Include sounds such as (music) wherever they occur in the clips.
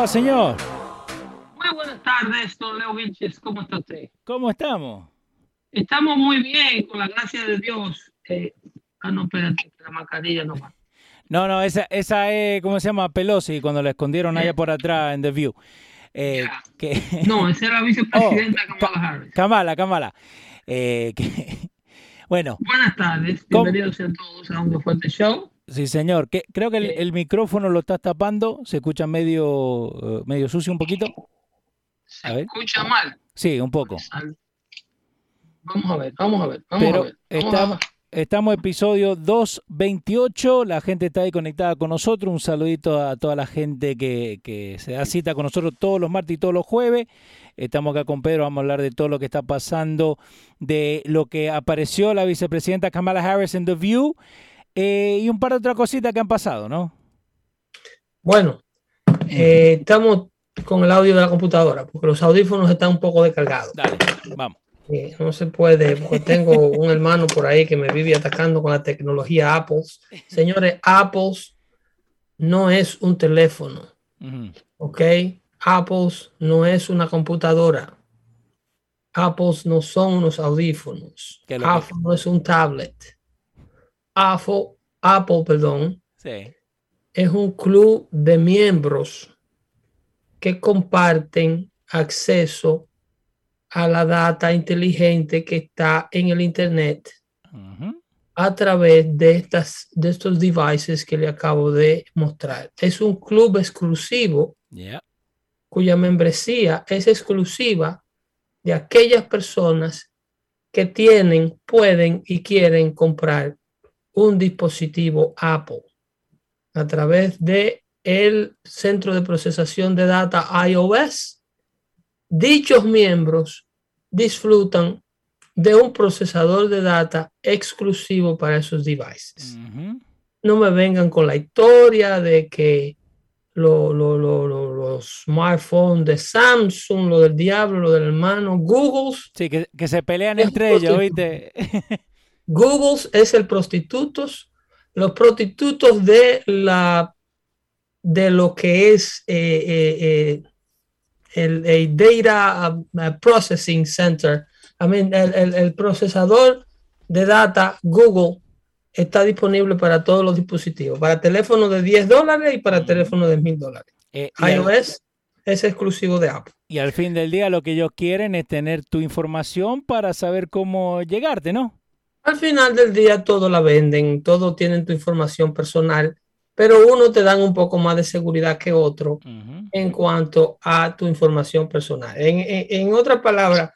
Va, señor? Muy buenas tardes, don Leo Vilches. ¿Cómo está usted? ¿Cómo estamos? Estamos muy bien, con la gracia de Dios. Eh, ah, no, espérate, la mascarilla no va. No, no, esa, esa es, ¿cómo se llama? Pelosi, cuando la escondieron allá por atrás en The View. Eh, que, (laughs) No, esa era la vicepresidenta Oh, Kamala Harris. Kamala, Kamala. Eh, que- (laughs) bueno, Buenas tardes, ¿Cómo? bienvenidos sean todos a un fuerte show. Sí, señor. Que, creo que el, el micrófono lo estás tapando. Se escucha medio, eh, medio sucio un poquito. Se A ver. escucha mal. Sí, un poco. Vamos a ver, vamos a ver, vamos Pero a ver. Vamos estamos, a- estamos episodio 228, la gente está ahí conectada con nosotros, un saludito a toda la gente que, que se da cita con nosotros todos los martes y todos los jueves. Estamos acá con Pedro, vamos a hablar de todo lo que está pasando, de lo que apareció la vicepresidenta Kamala Harris en The View eh, y un par de otras cositas que han pasado, ¿no? Bueno, eh, estamos con el audio de la computadora, porque los audífonos están un poco descargados. Dale, vamos. Eh, no se puede, porque tengo un hermano por ahí que me vive atacando con la tecnología Apple. Señores, Apple no es un teléfono. ¿ok? Apple no es una computadora. Apple no son unos audífonos. ¿Qué es lo que- Apple no es un tablet. Apple, Apple, perdón, Sí. es un club de miembros que comparten acceso a la data inteligente que está en el Internet a través de, estas, de estos devices que le acabo de mostrar. Es un club exclusivo Ya. cuya membresía es exclusiva de aquellas personas que tienen, pueden y quieren comprar un dispositivo Apple a través de el centro de procesación de data iOS. Dichos miembros disfrutan de un procesador de data exclusivo para esos devices no me vengan con la historia de que lo- lo- lo- lo- los smartphones de Samsung, lo del diablo, lo del hermano, Google, Sí, que, que se pelean entre ellos, prostituta. (laughs) Google es el prostitutos, los prostitutos de la de lo que es eh, eh, eh, el, el Data uh, Processing Center, I mean, el, el- el procesador de data Google está disponible para todos los dispositivos, para teléfonos de 10 dólares y para teléfonos de 1000 dólares. Eh, iOS es exclusivo de Apple. Y al fin del día lo que ellos quieren es tener tu información para saber cómo llegarte, ¿no? Al final del día todo la venden, todo tienen tu información personal, pero uno te dan un poco más de seguridad que otro en cuanto a tu información personal. En, en, en otras palabras,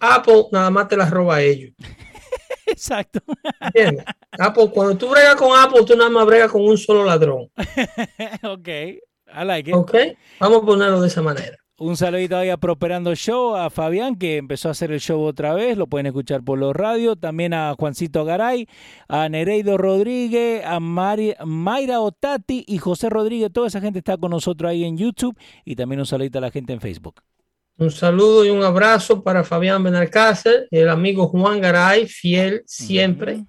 Apple nada más te la roba a ellos. (laughs) Exacto. ¿entiendes? Apple, cuando tú bregas con Apple, tú nada más bregas con un solo ladrón. (laughs) ok, I like it. ¿Ok? Vamos a ponerlo de esa manera. Un saludito ahí a Prosperando Show, a Fabián que empezó a hacer el show otra vez, lo pueden escuchar por los radios, también a Juancito Garay, a Nereido Rodríguez, a Mari- Mayra Otati y José Rodríguez, toda esa gente está con nosotros ahí en YouTube y también un saludito a la gente en Facebook. Un saludo y un abrazo para Fabián Benalcácer, el amigo Juan Garay, fiel siempre,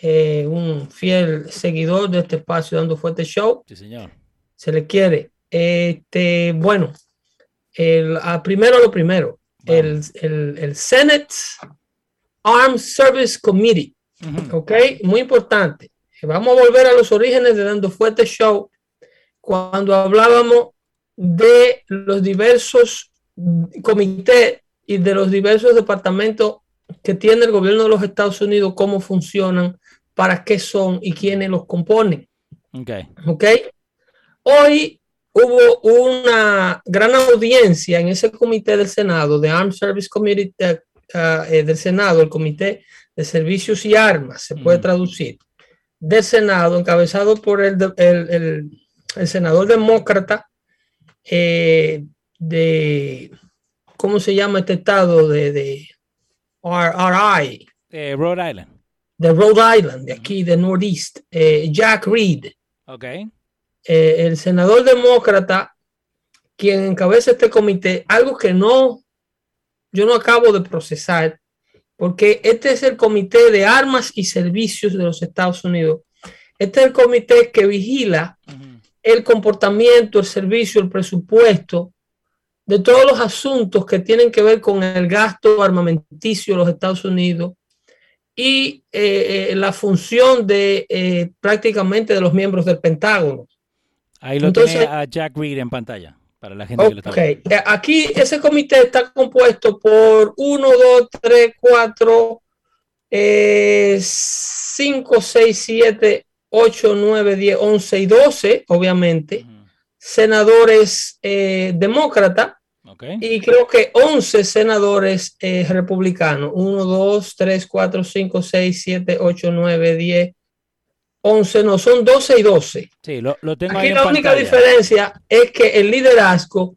eh, un fiel seguidor de este espacio Dando Fuerte Show. Sí, señor. Se le quiere. Este, bueno, el, a primero lo primero, el, el, el Senate Armed Service Committee, Ujú. ¿ok? Muy importante. Vamos a volver a los orígenes de Dando Fuerte Show cuando hablábamos de los diversos comités y de los diversos departamentos que tiene el gobierno de los Estados Unidos, cómo funcionan, para qué son y quiénes los componen. Ok. ¿ok? Hoy hubo una gran audiencia en ese comité del Senado, de Armed Service Committee eh, eh, del Senado, el Comité de Servicios y Armas, se puede Mm. traducir, del Senado, encabezado por el, el, el- el senador demócrata eh, de, ¿cómo se llama este estado? De, de RI, Eh, Rhode Island. de Rhode Island, de aquí, de Northeast, Jack Reed. Ok. Eh, el senador demócrata, quien encabeza este comité, algo que no, yo no acabo de procesar, porque este es el comité de armas y servicios de los Estados Unidos. Este es el comité que vigila el comportamiento, el servicio, el presupuesto de todos los asuntos que tienen que ver con el gasto armamenticio de los Estados Unidos y eh, eh, la función de eh, prácticamente de los miembros del Pentágono. Ahí lo Entonces- tiene a Jack Reed en pantalla. Para la gente que lo está viendo. eh, aquí ese comité está compuesto por 1, 2, 3, 4, 5, 6, 7, 8, 9, 10, 11 y 12, obviamente, Ujú. senadores eh, demócratas Ok. y creo que 11 senadores eh, republicanos. 1, 2, 3, 4, 5, 6, 7, 8, 9, 10, 11, no, son 12 y 12. Sí, lo, lo tengo Aquí ahí en la única pantalla. diferencia es que el liderazgo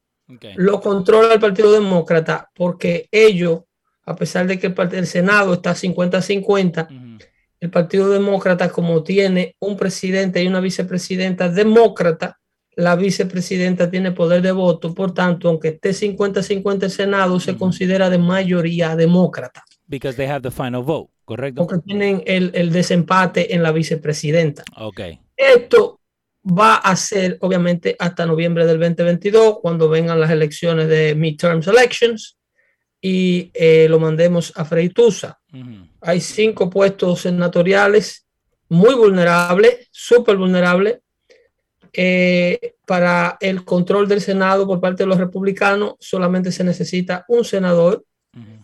lo controla el Partido Demócrata porque ellos, a pesar de que el, el Senado está 50-50, Ujú. el Partido Demócrata, como tiene un presidente y una vicepresidenta demócrata, la vicepresidenta tiene poder de voto, por tanto, aunque esté 50-50 el Senado, se considera de mayoría demócrata, Because they have the final vote, ¿correcto? porque tienen el, el desempate en la vicepresidenta. Ok. Esto va a ser, obviamente, hasta noviembre del 2022, cuando vengan las elecciones de midterms elections y eh, lo mandemos a Freitusa. Hay cinco puestos senatoriales muy vulnerables, súper vulnerables, eh, para el control del Senado por parte de los republicanos. Solamente se necesita un senador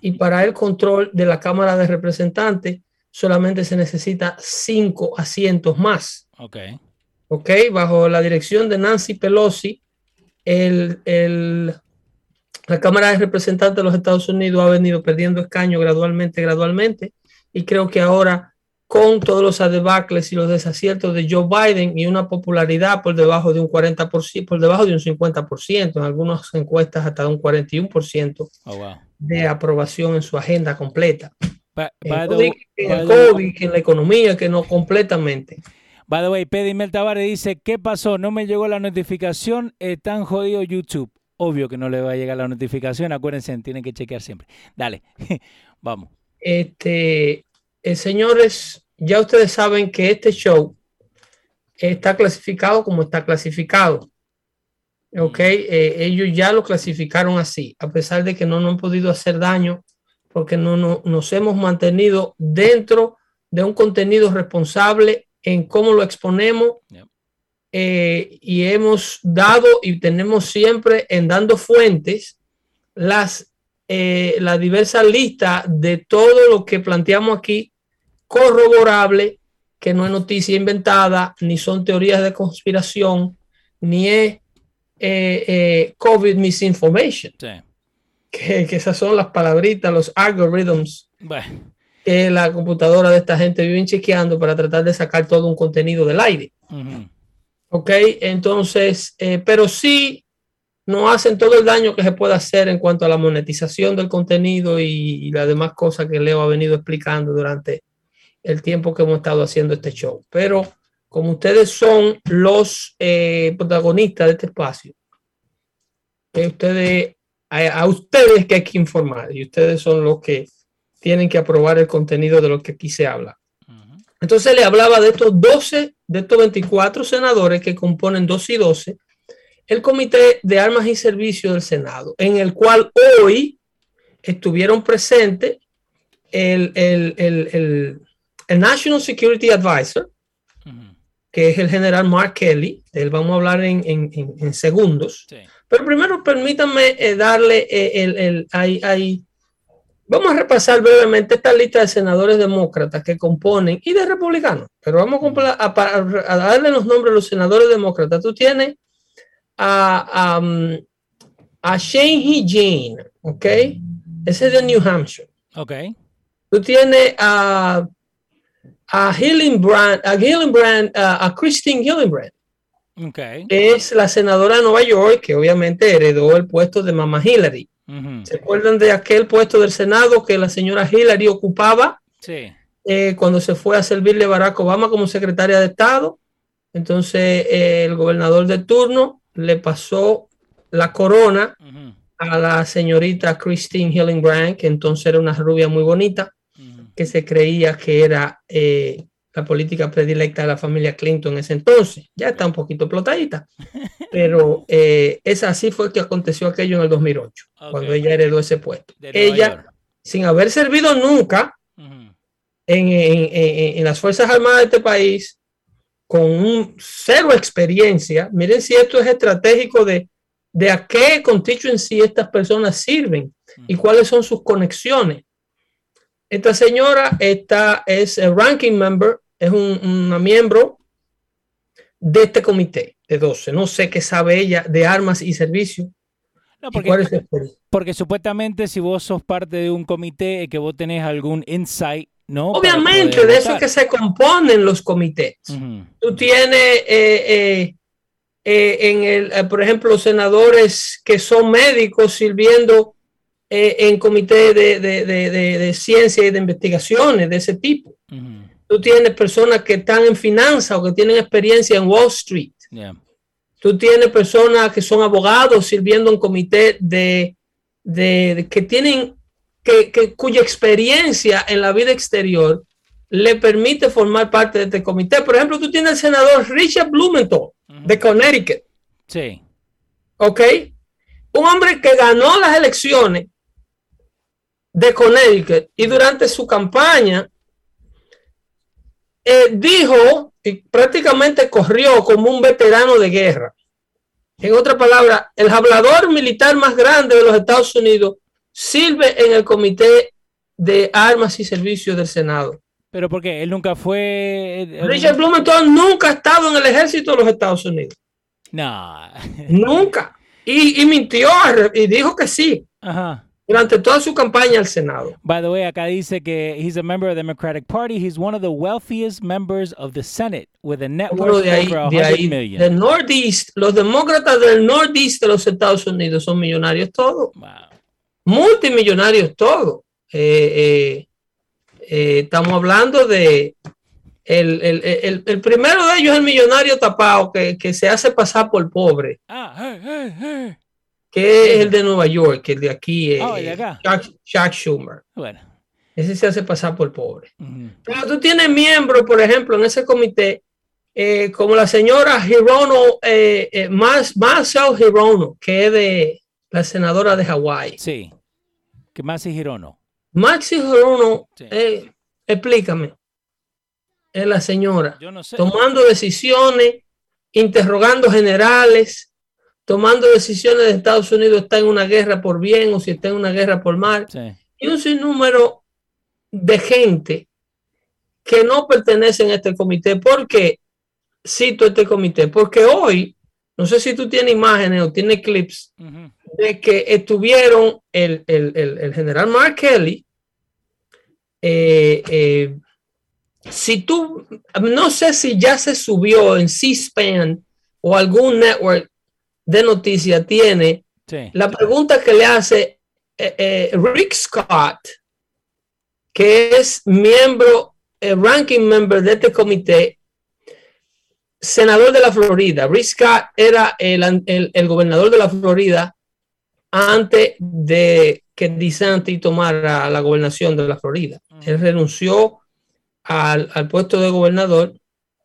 Y para el control de la Cámara de Representantes solamente se necesita cinco asientos más. Ok. ¿ok? Bajo la dirección de Nancy Pelosi, el, el- la Cámara de Representantes de los Estados Unidos ha venido perdiendo escaño gradualmente, gradualmente, y creo que ahora con todos los adebacles y los desaciertos de Joe Biden y una popularidad por debajo de un 40%, por debajo de un 50%, en algunas encuestas hasta de un 41% Oh, wow. de aprobación en su agenda completa. Eh, by, the, by el the- COVID, que en la economía, que no completamente. by the way, Pedimel Tavares dice, ¿qué pasó? No me llegó la notificación, están jodido YouTube. Obvio que no le va a llegar la notificación, acuérdense, tienen que chequear siempre. Dale, (laughs) vamos. Este, eh, señores, ya ustedes saben que este show está clasificado como está clasificado. Ok, Eh, ellos ya lo clasificaron así, a pesar de que no nos han podido hacer daño, porque no, no- nos hemos mantenido dentro de un contenido responsable en cómo lo exponemos. Eh, y hemos dado y tenemos siempre en dando fuentes las eh, la diversa lista de todo lo que planteamos aquí, corroborable, que no es noticia inventada, ni son teorías de conspiración, ni es eh, eh, COVID misinformation, Sí. que, que esas son las palabritas, los algorithms Bueno, que la computadora de esta gente viven chequeando para tratar de sacar todo un contenido del aire. ujú. Ok, entonces, eh, pero sí no hacen todo el daño que se puede hacer en cuanto a la monetización del contenido y, y las demás cosas que Leo ha venido explicando durante el tiempo que hemos estado haciendo este show. Pero como ustedes son los eh, protagonistas de este espacio, que ustedes, a, a ustedes que hay que informar y ustedes son los que tienen que aprobar el contenido de lo que aquí se habla. Entonces le hablaba de estos 12, de estos 24 senadores que componen 12 y 12, el Comité de Armas y Servicios del Senado, en el cual hoy estuvieron presentes el, el, el, el National Security Advisor, que es el general Mark Kelly, de él vamos a hablar en, en, en segundos. Pero primero permítanme eh, darle eh, el, el hay, vamos a repasar brevemente esta lista de senadores demócratas que componen y de republicanos, pero vamos a, a, darle los nombres a los senadores demócratas. Tú tienes a, a, um, a Shane Jane, ¿ok? Ese es de New Hampshire. Ok. Tú tienes a a Hillenbrand, a Hillenbrand, a Christine Hillenbrand. Okay. Es la senadora de Nueva York que obviamente heredó el puesto de Mama Hillary. ¿Se acuerdan de aquel puesto del Senado que la señora Hillary ocupaba? Sí. Eh, cuando se fue a servirle a Barack Obama como secretaria de Estado. Entonces eh, el gobernador de turno le pasó la corona a la señorita Christine Hillenbrand, que entonces era una rubia muy bonita que se creía que era eh, la política predilecta de la familia Clinton en ese entonces. Ya está un poquito explotadita, (laughs) pero eh, es así fue que aconteció aquello en el 2008, cuando ella heredó ese puesto. ella, sin haber servido nunca en, en, las Fuerzas Armadas de este país, con un cero experiencia, miren si esto es estratégico de, de a qué constituency estas personas sirven y cuáles son sus conexiones. Esta señora esta es el ranking member, es un, una miembro de este comité de 12. No sé qué sabe ella de armas y servicios. No, porque, porque supuestamente si vos sos parte de un comité que vos tenés algún insight, ¿no? Obviamente, de eso es que se componen los comités. Tú tienes eh, eh, eh, en el, por ejemplo, senadores que son médicos sirviendo en comité de, de, de, de, ciencia y de investigaciones de ese tipo. Tú tienes personas que están en finanzas o que tienen experiencia en Wall Street. Tú tienes personas que son abogados sirviendo en comité de, que tienen que, que, cuya experiencia en la vida exterior le permite formar parte de este comité. Por ejemplo, tú tienes el senador Richard Blumenthal de Connecticut. Sí. ¿Ok? Un hombre que ganó las elecciones de Connecticut y durante su campaña eh, dijo y prácticamente corrió como un veterano de guerra. En otra palabra, el hablador militar más grande de los Estados Unidos sirve en el Comité de Armas y Servicios del Senado. ¿Pero por qué? Él nunca fue... Richard Blumenthal nunca ha estado en el ejército de los Estados Unidos. No. Nunca. Y, y mintió y dijo que sí. Ajá durante toda su campaña al Senado. By the way, acá dice que he's a member of the Democratic Party. He's one of the wealthiest members of the Senate with a net worth de ahí, over 100 million. The Northeast, los demócratas del Northeast de los Estados Unidos son millonarios todos. Wow. Multimillonarios todos. Eh, eh, eh, estamos hablando de el, el, el, el, primero de ellos el millonario tapado que, que se hace pasar por pobre. Ah, hey, hey, hey que es el de Nueva York, el de aquí, oh, Schumer. Bueno. Ese se hace pasar por pobre. Pero tú tienes miembros, por ejemplo, en ese comité, eh, como la señora Hirono, eh, eh, Marcel Hirono, que es de la senadora de Hawái. Sí. ¿Qué Maxi Hirono? Maxi Hirono, sí. explícame. Es la señora. Yo no sé. Tomando decisiones, interrogando generales, tomando decisiones de Estados Unidos está en una guerra por bien o si está en una guerra por mal. Sí. Y un sinnúmero de gente que no pertenecen a este comité. ¿Por qué cito este comité? Porque hoy, no sé si tú tienes imágenes o tienes clips uh -huh. De que estuvieron el, el, el, el general Mark Kelly. Eh, eh, si tú, no sé si ya se subió en C-SPAN o algún network de noticia tiene sí. la pregunta que le hace eh, Rick Scott, que es miembro, ranking member de este comité, senador de la Florida. Rick Scott era el, el, el gobernador de la Florida antes de que DeSantis tomara la gobernación de la Florida. Él renunció al, al puesto de gobernador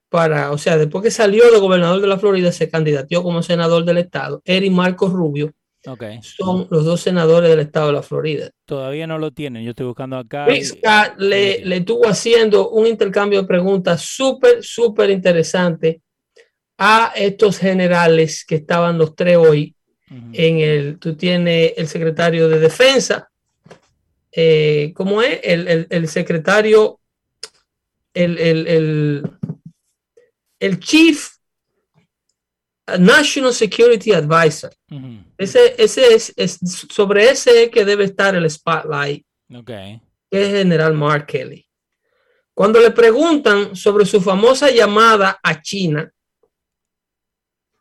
para, o sea, después que salió de gobernador de la Florida, se candidateó como senador del estado. Él y Marco Rubio son los dos senadores del estado de la Florida. Todavía no lo tienen. Yo estoy buscando acá. Y- le, le estuvo haciendo un intercambio de preguntas súper, súper interesante a estos generales que estaban los tres hoy En el, tú tienes el secretario de defensa, eh, ¿cómo es? El, el- el secretario, el, el, el, el chief National Security Advisor. Ese, ese es, es- sobre ese es que debe estar el spotlight, Ok. que es general Mark Kelly. Cuando le preguntan sobre su famosa llamada a China,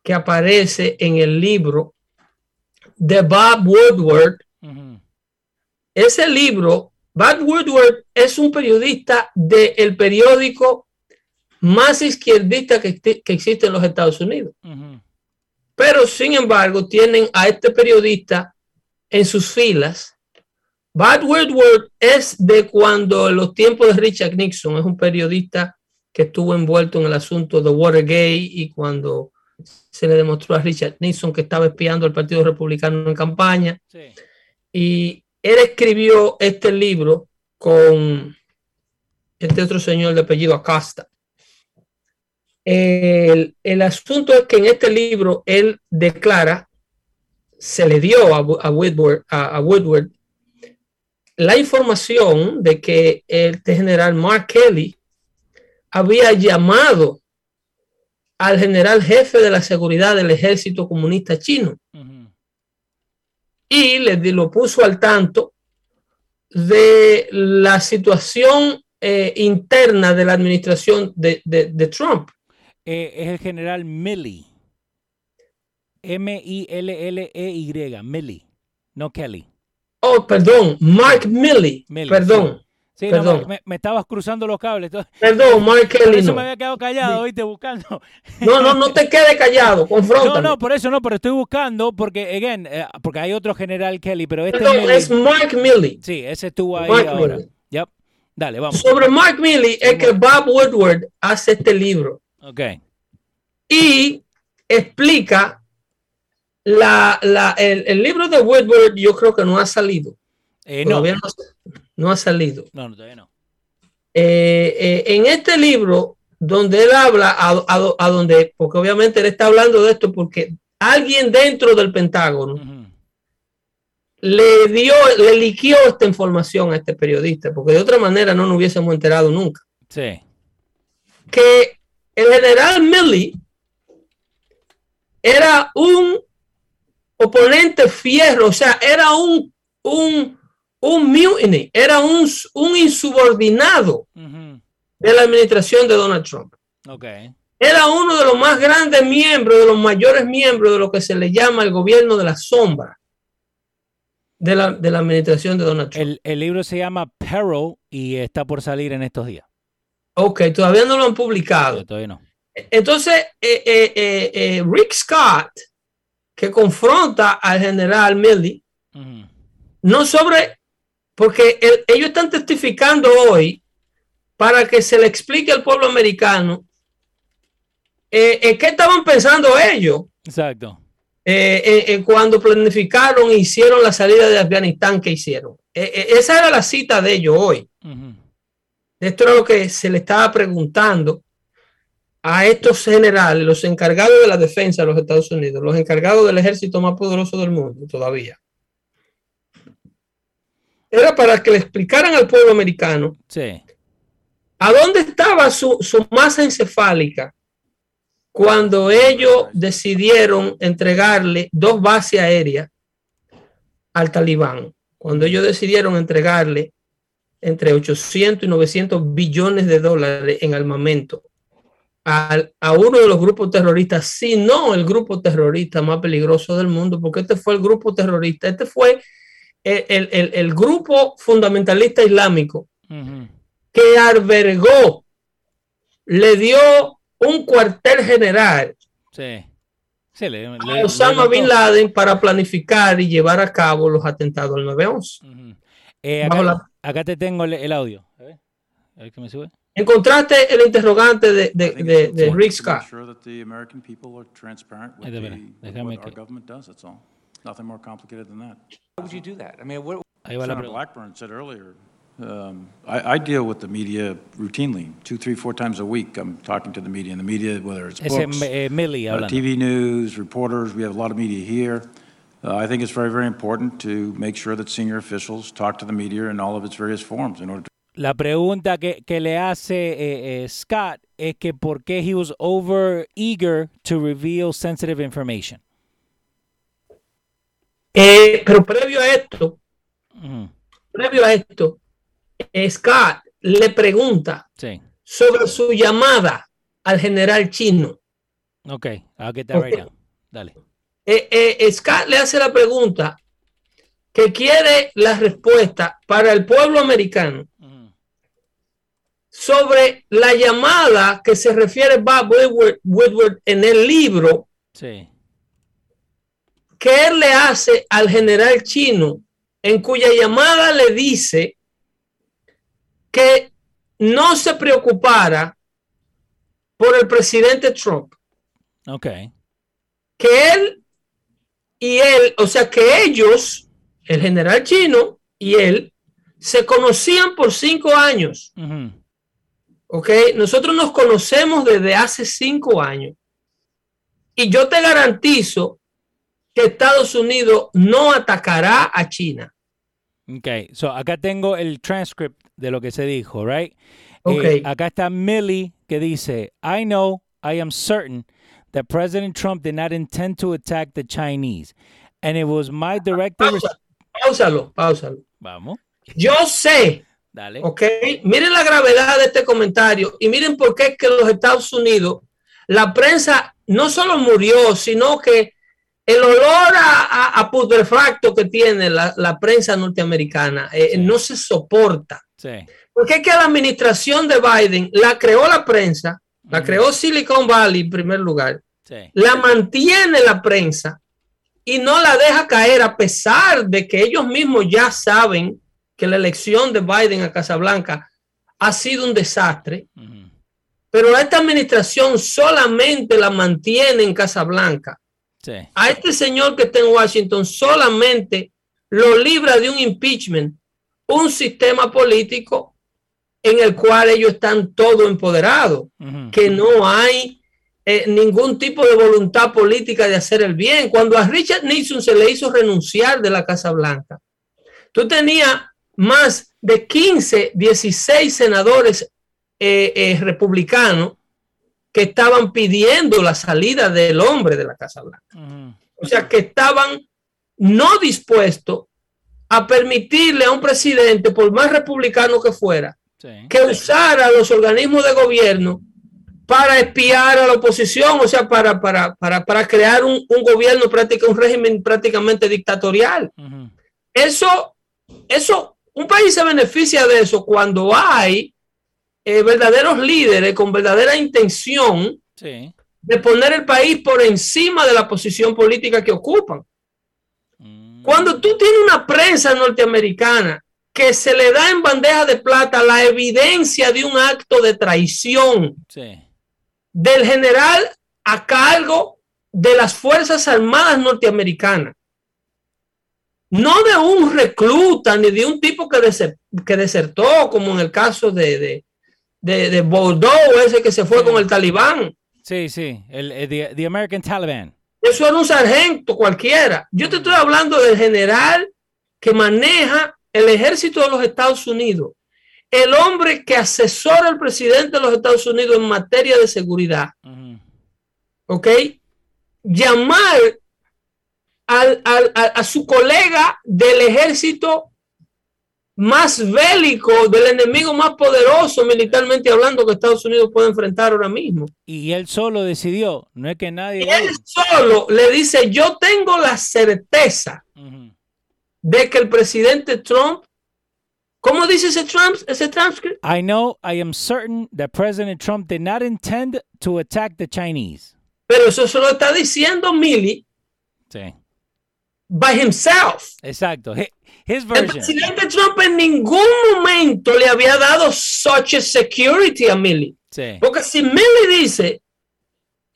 que aparece en el libro de Bob Woodward, ese libro, Bob Woodward es un periodista del periódico más izquierdista que, que existe en los Estados Unidos. Pero sin embargo, tienen a este periodista en sus filas. Bob Woodward es de cuando en los tiempos de Richard Nixon, es un periodista que estuvo envuelto en el asunto de Watergate y cuando se le demostró a Richard Nixon que estaba espiando al Partido Republicano en campaña. Sí. Y él escribió este libro con este otro señor de apellido Acosta. El, el asunto es que en este libro él declara, se le dio a, Wo- a Woodward, a- a Woodward la información de que este general Mark Kelly había llamado al general jefe de la seguridad del ejército comunista chino y le lo puso al tanto de la situación eh, interna de la administración de, de- de Trump. Eh, es el general Milley. M-I-L-L-E-Y. Milley. No Kelly. Oh, perdón, Mark Milley. Milley, perdón, Sí, no, Perdón. me, me- me estabas cruzando los cables. (laughs) perdón, Mark Por Kelly. eso No. me había quedado callado, viste, buscando. no, no, no te quedes callado, (laughs) No, confróntame. no, por eso no, pero estoy buscando porque, again, eh, porque hay otro general Kelly, pero este Perdón, es Mark Milley. Sí, ese estuvo ahí Mark ahora. Yep. Dale, vamos. Sobre Mark Milley es que Bob Woodward hace este libro Ok. y explica la, la- el, el libro de Woodward. Yo creo que no ha salido. Eh, no, Todavía no, no ha salido. no, no, todavía no. Eh, eh, en este libro, donde él habla, a, a- a donde, porque obviamente él está hablando de esto porque alguien dentro del Pentágono le dio, le liquió esta información a este periodista, porque de otra manera no nos hubiésemos enterado nunca. Sí. Que el general Milley era un oponente fierro, o sea, era un, un, un mutiny, era un, un insubordinado de la administración de Donald Trump. Ok. Era uno de los más grandes miembros, de los mayores miembros de lo que se le llama el gobierno de la sombra de la, de la administración de Donald Trump. El, el libro se llama Peril y está por salir en estos días. ok, todavía no lo han publicado. Todavía no. Entonces, eh, eh, eh, Rick Scott, que confronta al general Milley, no sobre, porque el- ellos están testificando hoy para que se le explique al pueblo americano eh, eh, qué estaban pensando ellos Exacto. eh, eh, eh, cuando planificaron e hicieron la salida de Afganistán que hicieron. Esa era la cita de ellos hoy. Esto era lo que se le estaba preguntando a estos generales, los encargados de la defensa de los Estados Unidos, los encargados del ejército más poderoso del mundo todavía. Era para que le explicaran al pueblo americano Sí. a dónde estaba su, su masa encefálica cuando ellos decidieron entregarle dos bases aéreas al talibán. Cuando ellos decidieron entregarle entre 800 y 900 billones de dólares en armamento al- a, uno de los grupos terroristas, si no el grupo terrorista más peligroso del mundo, porque este fue el grupo terrorista, este fue el, el- el- grupo fundamentalista islámico que albergó, le dio un cuartel general Sí. Sí, le, a Osama le- Bin Laden para planificar y llevar a cabo los atentados del 9-11. Ujú. Eh, acá, te tengo el, el audio. A ver, a ver que me sube. Encontraste el interrogante de, de, de, de Rick Scott. sure that the American people are transparent with, the, with déjame what our que- government does, that's all. Nothing more complicated than that. How would you do that? I mean, what, Ahí va la Senator pregunta. Blackburn said earlier, um, I, I deal with the media routinely, two, three, four times a week. I'm talking to the media, and the media, whether it's Ese books, eh, Millie uh, hablando. TV news, reporters, we have a lot of media here. Uh, I think it's very, very important to make sure that senior officials talk to the media in all of its various forms in order to La pregunta que, que le hace eh, eh, Scott es que por qué he was over eager to reveal sensitive information. Eh, pero previo a esto, Ujú, previo a esto, Scott le pregunta Sí. sobre su llamada al general chino. Ok, I'll get that right now. Dale. Eh, eh, Scott le hace la pregunta que quiere la respuesta para el pueblo americano Ujú, sobre la llamada que se refiere Bob Woodward, Woodward en el libro Sí. Que él le hace al general chino, en cuya llamada le dice que no se preocupara por el presidente Trump, Ok. que él y él, o sea, que ellos, el general chino y él, se conocían por cinco años. Ujú, ¿ok? Nosotros nos conocemos desde hace cinco años. Y yo te garantizo que Estados Unidos no atacará a China. Ok, so acá tengo el transcript de lo que se dijo, right? Ok. Eh, acá está Millie que dice, I know, I am certain that President Trump did not intend to attack the Chinese. And it was my directive... Pausa, pausalo, pausalo. Vamos, Yo sé, dale. ¿ok? Miren la gravedad de este comentario y miren por qué es que los Estados Unidos la prensa no solo murió, sino que el olor a, a- a putrefacto que tiene la, la prensa norteamericana eh, Sí. no se soporta. Sí. Porque es que la administración de Biden la creó la prensa, la creó Silicon Valley en primer lugar, Sí. la mantiene la prensa y no la deja caer a pesar de que ellos mismos ya saben que la elección de Biden a Casablanca ha sido un desastre, pero esta administración solamente la mantiene en Casablanca. Sí. A este señor que está en Washington solamente lo libra de un impeachment, un sistema político en el cual ellos están todo empoderados que no hay eh, ningún tipo de voluntad política de hacer el bien. Cuando a Richard Nixon se le hizo renunciar de la Casa Blanca, tú tenías más de 15, 16 senadores eh, eh, republicanos que estaban pidiendo la salida del hombre de la Casa Blanca. O sea, que estaban no dispuestos a permitirle a un presidente, por más republicano que fuera, Sí. que usara los organismos de gobierno para espiar a la oposición, o sea, para, para, para, para crear un, un gobierno práctico, un régimen prácticamente dictatorial. Eso, eso, un país se beneficia de eso cuando hay eh, verdaderos líderes con verdadera intención Sí. de poner el país por encima de la posición política que ocupan. Mm. Cuando tú tienes una prensa norteamericana que se le da en bandeja de plata la evidencia de un acto de traición Sí. del general a cargo de las Fuerzas Armadas norteamericanas, no de un recluta ni de un tipo que, que desertó, como en el caso de, de, de, de Bordeaux, ese que se fue con el talibán. Sí, sí. El, el- the, the American Taliban. Eso era un sargento cualquiera. Yo te estoy hablando del general que maneja el ejército de los Estados Unidos, el hombre que asesora al presidente de los Estados Unidos en materia de seguridad. Ujú. ¿Ok? Llamar al- al- a, a su colega del ejército más bélico, del enemigo más poderoso militarmente hablando que Estados Unidos puede enfrentar ahora mismo. Y él solo decidió, no es que nadie... Y él solo le dice, yo tengo la certeza de que el presidente Trump, ¿cómo dice ese Trump, ese transcript? I know, I am certain that President Trump did not intend to attack the Chinese. Pero eso se lo está diciendo Milley Sí. By himself. Exacto. Hi- His El version. presidente Trump en ningún momento le había dado such a security a Milley. Sí. Porque si Milley dice,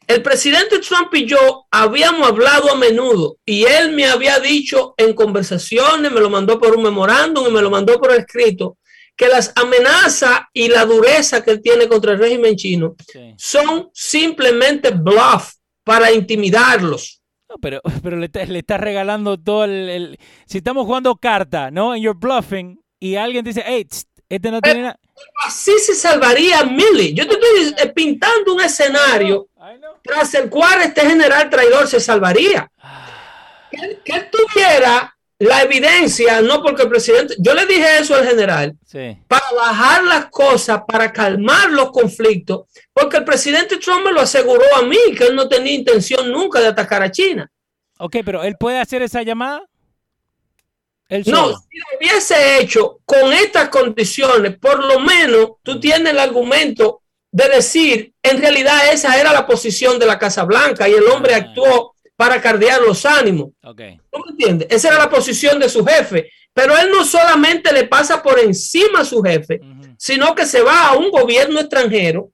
el presidente Trump y yo habíamos hablado a menudo y él me había dicho en conversaciones, me lo mandó por un memorándum y me lo mandó por escrito, que las amenazas y la dureza que él tiene contra el régimen chino sí. son simplemente bluff para intimidarlos. Pero (laughs) pero le, está- le estás regalando todo el, el- Si estamos jugando carta, ¿no? And you're bluffing y alguien dice, hey, tst, este no tiene nada. Así se salvaría Milley. Yo te estoy eh, pintando un escenario I know. tras el cual este general traidor se salvaría. Que, él- que él tuviera la evidencia, no porque el presidente, yo le dije eso al general, Sí. para bajar las cosas, para calmar los conflictos, porque el presidente Trump me lo aseguró a mí, que él no tenía intención nunca de atacar a China. Ok, pero él puede hacer esa llamada. Él No, si lo hubiese hecho con estas condiciones, por lo menos tú tienes el argumento de decir, en realidad esa era la posición de la Casa Blanca y el hombre Ah. actuó para cardear los ánimos. Ok. ¿Tú me entiendes? Esa era la posición de su jefe. Pero él no solamente le pasa por encima a su jefe, sino que se va a un gobierno extranjero,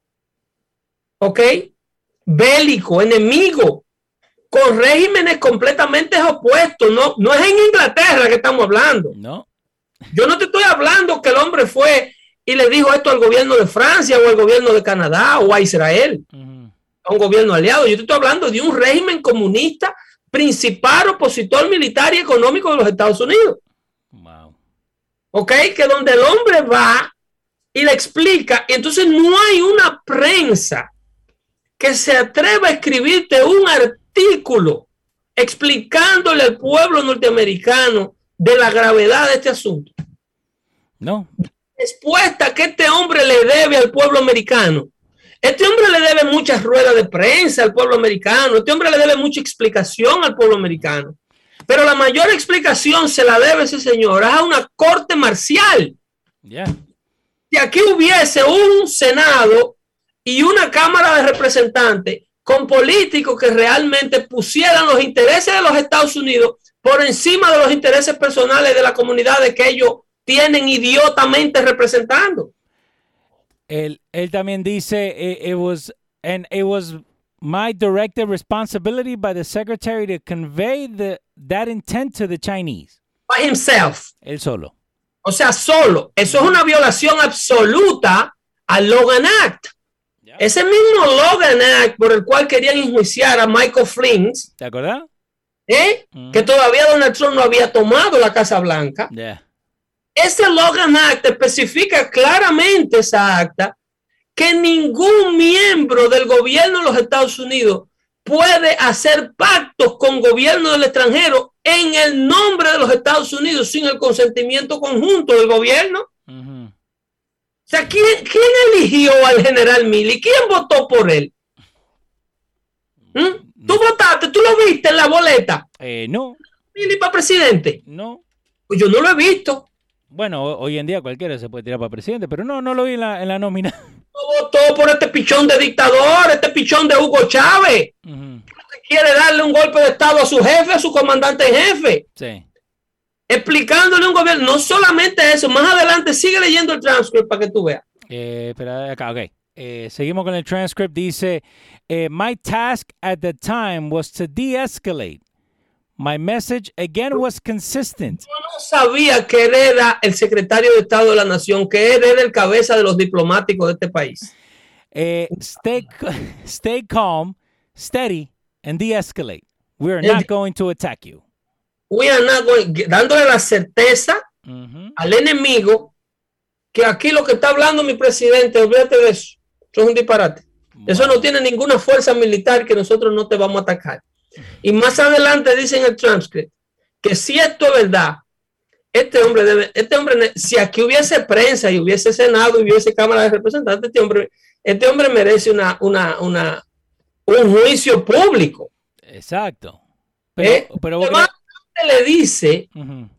¿ok? Bélico, enemigo, con regímenes completamente opuestos. No, no es en Inglaterra que estamos hablando. No. Yo no te estoy hablando que el hombre fue y le dijo esto al gobierno de Francia o al gobierno de Canadá o a Israel, Ujú. A un gobierno aliado. Yo te estoy hablando de un régimen comunista principal opositor militar y económico de los Estados Unidos. Wow. ¿ok? Que donde el hombre va y le explica, y entonces no hay una prensa que se atreva a escribirte un artículo explicándole al pueblo norteamericano de la gravedad de este asunto. No. Respuesta que este hombre le debe al pueblo americano. Este hombre le debe muchas ruedas de prensa al pueblo americano. Este hombre le debe mucha explicación al pueblo americano. Pero la mayor explicación se la debe ese señor a una corte marcial. Ya. si aquí hubiese un Senado y una Cámara de Representantes con políticos que realmente pusieran los intereses de los Estados Unidos por encima de los intereses personales de la comunidad de que ellos tienen idiotamente representando. Él, él también dice, it, it was, and it was my directed responsibility by the secretary to convey the, that intent to the Chinese. By himself. Él solo. O sea, solo. Eso es una violación absoluta al Logan Act. Ese mismo Logan Act por el cual querían enjuiciar a Michael Flynn, ¿Te acuerdas? ¿eh? Ujú. que todavía Donald Trump no había tomado la Casa Blanca. Ya. Ese Logan Act especifica claramente esa acta que ningún miembro del gobierno de los Estados Unidos puede hacer pactos con gobierno del extranjero en el nombre de los Estados Unidos sin el consentimiento conjunto del gobierno. O sea, ¿quién, quién eligió al general Milley? ¿Quién votó por él? ¿Mm? ¿Tú votaste? ¿Tú lo viste en la boleta? Eh, no, Milley para presidente. no. Pues yo no lo he visto. Bueno, ho- hoy en día cualquiera se puede tirar para presidente, pero no, no lo vi en la, en la nómina. (laughs) No votó por este pichón de dictador, este pichón de Hugo Chávez. Quiere darle un golpe de estado a su jefe, a su comandante en jefe, Sí. explicándole un gobierno. No solamente eso, más adelante sigue leyendo el transcript para que tú veas. Eh, espera, acá, ok. Eh, seguimos con el transcript. Dice, eh, my task at the time was to de-escalate. My message again was consistent. Yo no sabía que él era el secretario de Estado de la Nación, que él era el cabeza de los diplomáticos de este país. Eh, stay, (laughs) stay calm, steady, and de-escalate. We are not going to attack you. We are not going- dándole la certeza Ujú. al enemigo que aquí lo que está hablando mi presidente, olvídate de eso. Eso es un disparate. Eso no tiene ninguna fuerza militar que nosotros no te vamos a atacar. Y más adelante dice en el transcript que si esto es verdad, este hombre debe, este hombre, si aquí hubiese prensa y hubiese senado y hubiese cámara de representantes, este hombre, este hombre merece una, una, una, un juicio público. Exacto. Pero, ¿eh? pero vos le dice crees- Ujú.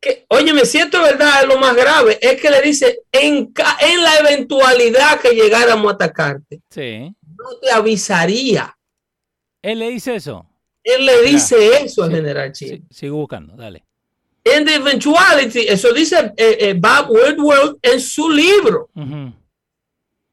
que, óyeme, si esto es verdad, es lo más grave, es que le dice, en, en la eventualidad que llegáramos a atacarte, Sí. no te avisaría. Él le dice eso. Él le dice eso al general Chin. Sí, sigo buscando, dale. En the eventuality, eso dice eh, eh, Bob Woodward en su libro.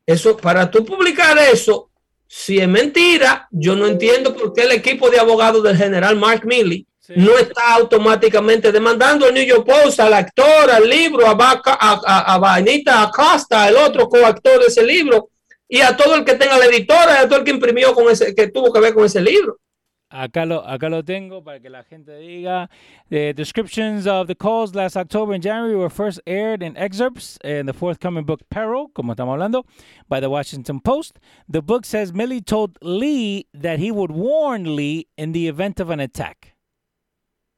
Eso, para tú publicar eso, si es mentira, yo no entiendo por qué el equipo de abogados del general Mark Milley Sí. no está automáticamente demandando al New York Post, al actor, al libro, a, Baca- a, a, a Vanita Acosta, el otro coactor de ese libro, y a todo el que tenga la editora, y a todo el que imprimió con ese, que tuvo que ver con ese libro. Acá lo, acá lo tengo para que la gente diga. The descriptions of the calls last October and January were first aired in excerpts in the forthcoming book Peril, como estamos hablando, by the Washington Post. The book says Milley told Lee that he would warn Lee in the event of an attack.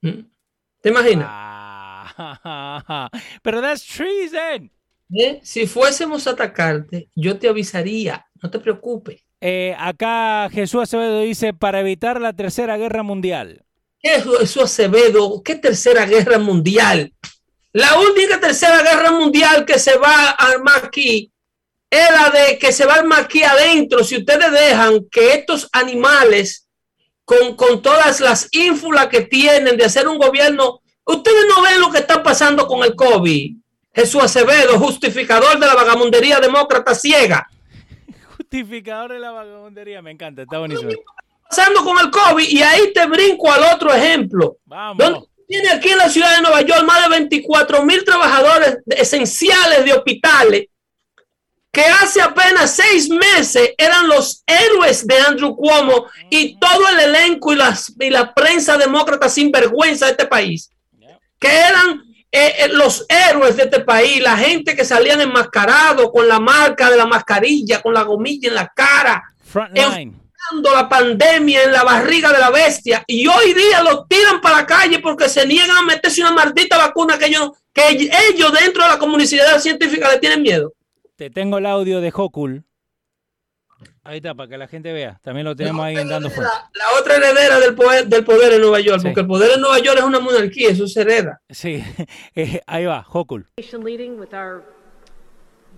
¿Te imaginas? Ah, (laughs) pero that's treason. ¿Eh? Si fuésemos a atacarte, yo te avisaría, no te preocupes. Eh, acá Jesús Acevedo dice para evitar la tercera guerra mundial. ¿Qué es eso, Acevedo? ¿Qué tercera guerra mundial? La única tercera guerra mundial que se va a armar aquí es la de que se va a armar aquí adentro. Si ustedes dejan que estos animales, con, con todas las ínfulas que tienen de hacer un gobierno, ustedes no ven lo que está pasando con el COVID. Jesús Acevedo, justificador de la vagamundería demócrata ciega. Justificador de la vagabundería, me encanta, está buenísimo. Pasando con el COVID y ahí te brinco al otro ejemplo. Vamos. Donde tiene aquí en la ciudad de Nueva York más de 24 mil trabajadores esenciales de hospitales que hace apenas seis meses eran los héroes de Andrew Cuomo y todo el elenco y, las, y la prensa demócrata sin vergüenza de este país, que eran eh, eh, los héroes de este país, la gente que salían enmascarados con la marca de la mascarilla, con la gomilla en la cara, enfrentando la pandemia en la barriga de la bestia y hoy día los tiran para la calle porque se niegan a meterse una maldita vacuna que ellos, que ellos dentro de la comunidad científica le tienen miedo. Te tengo el audio de Hokul. Ahí está, para que la gente vea. También lo tenemos ahí en Dando Fuerte. La, la otra heredera del poder, del poder en Nueva York, Sí. porque el poder en Nueva York es una monarquía, eso se hereda. Sí, (laughs) eh, ahí va, Hokul. leading with our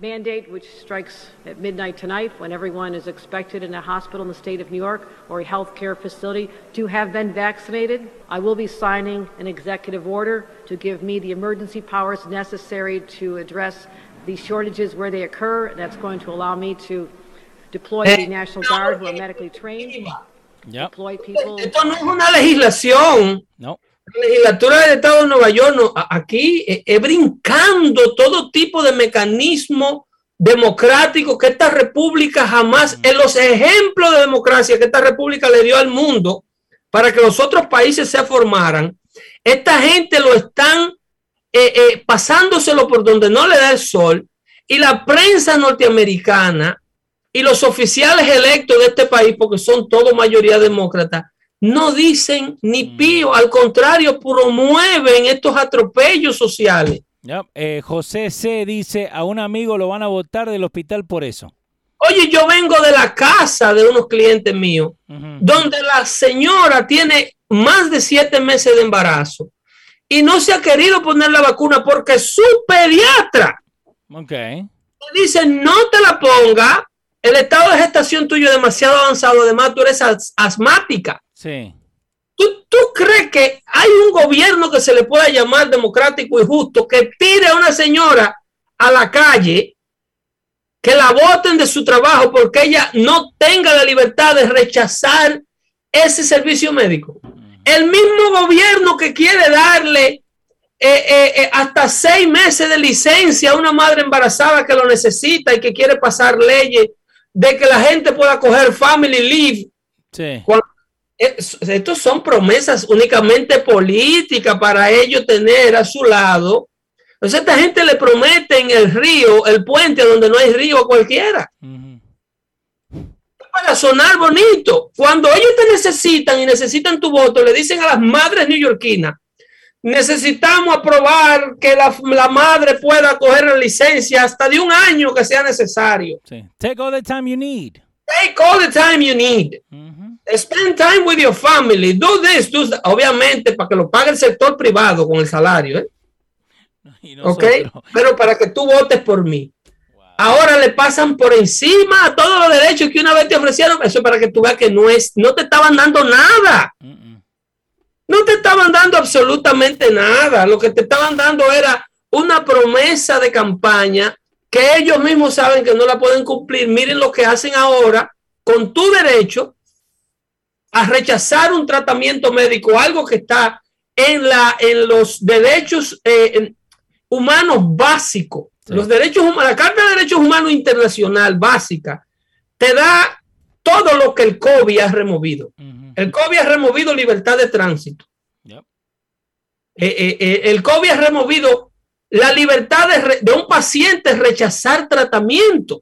mandate, which strikes at midnight tonight, when everyone is expected in a hospital in the state of New York or a healthcare facility to have been vaccinated. I will be signing an executive order to give me the emergency powers necessary to address these shortages where they occur. That's going to allow me to deploy the National Guard, who are medically trained, deploy people. Esto no es una legislación. no. La legislatura del Estado de Nueva York no, aquí eh, es brincando todo tipo de mecanismo democrático que esta república jamás, en los ejemplos de democracia que esta república le dio al mundo para que los otros países se formaran, esta gente lo están eh, eh, pasándoselo por donde no le da el sol y la prensa norteamericana y los oficiales electos de este país, porque son todos mayoría demócrata, no dicen ni pío, al contrario, promueven estos atropellos sociales. Eh, José C. dice, a un amigo lo van a votar del hospital por eso. Oye, yo vengo de la casa de unos clientes míos, donde la señora tiene más de siete meses de embarazo y no se ha querido poner la vacuna porque su pediatra Ok. le dice no te la ponga, el estado de gestación tuyo es demasiado avanzado, además tú eres as- asmática. Sí. ¿Tú, ¿Tú crees que hay un gobierno que se le pueda llamar democrático y justo que tire a una señora a la calle, que la voten de su trabajo porque ella no tenga la libertad de rechazar ese servicio médico? El mismo gobierno que quiere darle eh, eh, eh, hasta seis meses de licencia a una madre embarazada que lo necesita y que quiere pasar leyes de que la gente pueda coger family leave Sí. cuando- es- estos son promesas únicamente políticas para ellos tener a su lado. Entonces, esta gente le promete en el río, el puente donde no hay río a cualquiera, para sonar bonito. Cuando ellos te necesitan y necesitan tu voto, le dicen a las madres neoyorquinas, necesitamos aprobar que la, la madre pueda coger la licencia hasta de un año que sea necesario. Sí. Take all the time you need. Take all the time you need. Spend time with your family. Do this, do that. Obviamente, para que lo pague el sector privado con el salario, ¿eh? (laughs) Y ¿ok? Pero para que tú votes por mí. Wow. Ahora le pasan por encima a todos los derechos que una vez te ofrecieron. Eso es para que tú veas que no es, no te estaban dando nada. No te estaban dando absolutamente nada. Lo que te estaban dando era una promesa de campaña que ellos mismos saben que no la pueden cumplir. Miren lo que hacen ahora con tu derecho a rechazar un tratamiento médico, algo que está en, la, en los derechos eh, humanos básicos. Los derechos humanos, la Carta de Derechos Humanos Internacional básica te da todo lo que el COVID ha removido. El COVID ha removido libertad de tránsito. Eh, eh, el COVID ha removido la libertad de, un paciente rechazar tratamiento.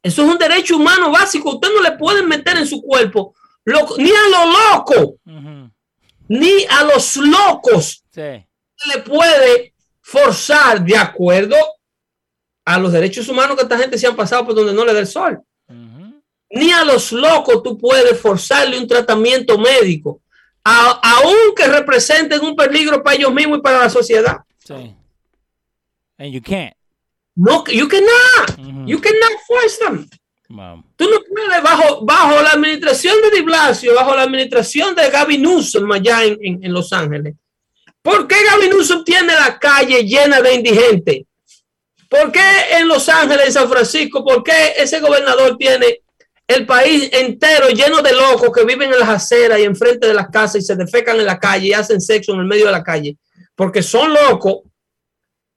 Eso es un derecho humano básico. Usted no le puede meter en su cuerpo ni a los locos, ni a los locos. Le puede forzar de acuerdo a los derechos humanos que esta gente se han pasado por donde no le da el sol. Ni a los locos tú puedes forzarle un tratamiento médico, aunque representen un peligro para ellos mismos y para la sociedad. Sí. And you can't. No, you cannot. You cannot force them. Tú no puedes, bajo, bajo la administración de Di Blasio, bajo la administración de Gavin Newsom allá en, en, Los Ángeles. ¿Por qué Gavin Newsom tiene la calle llena de indigentes? ¿Por qué en Los Ángeles, en San Francisco, por qué ese gobernador tiene el país entero lleno de locos que viven en las aceras y enfrente de las casas y se defecan en la calle y hacen sexo en el medio de la calle? Porque son locos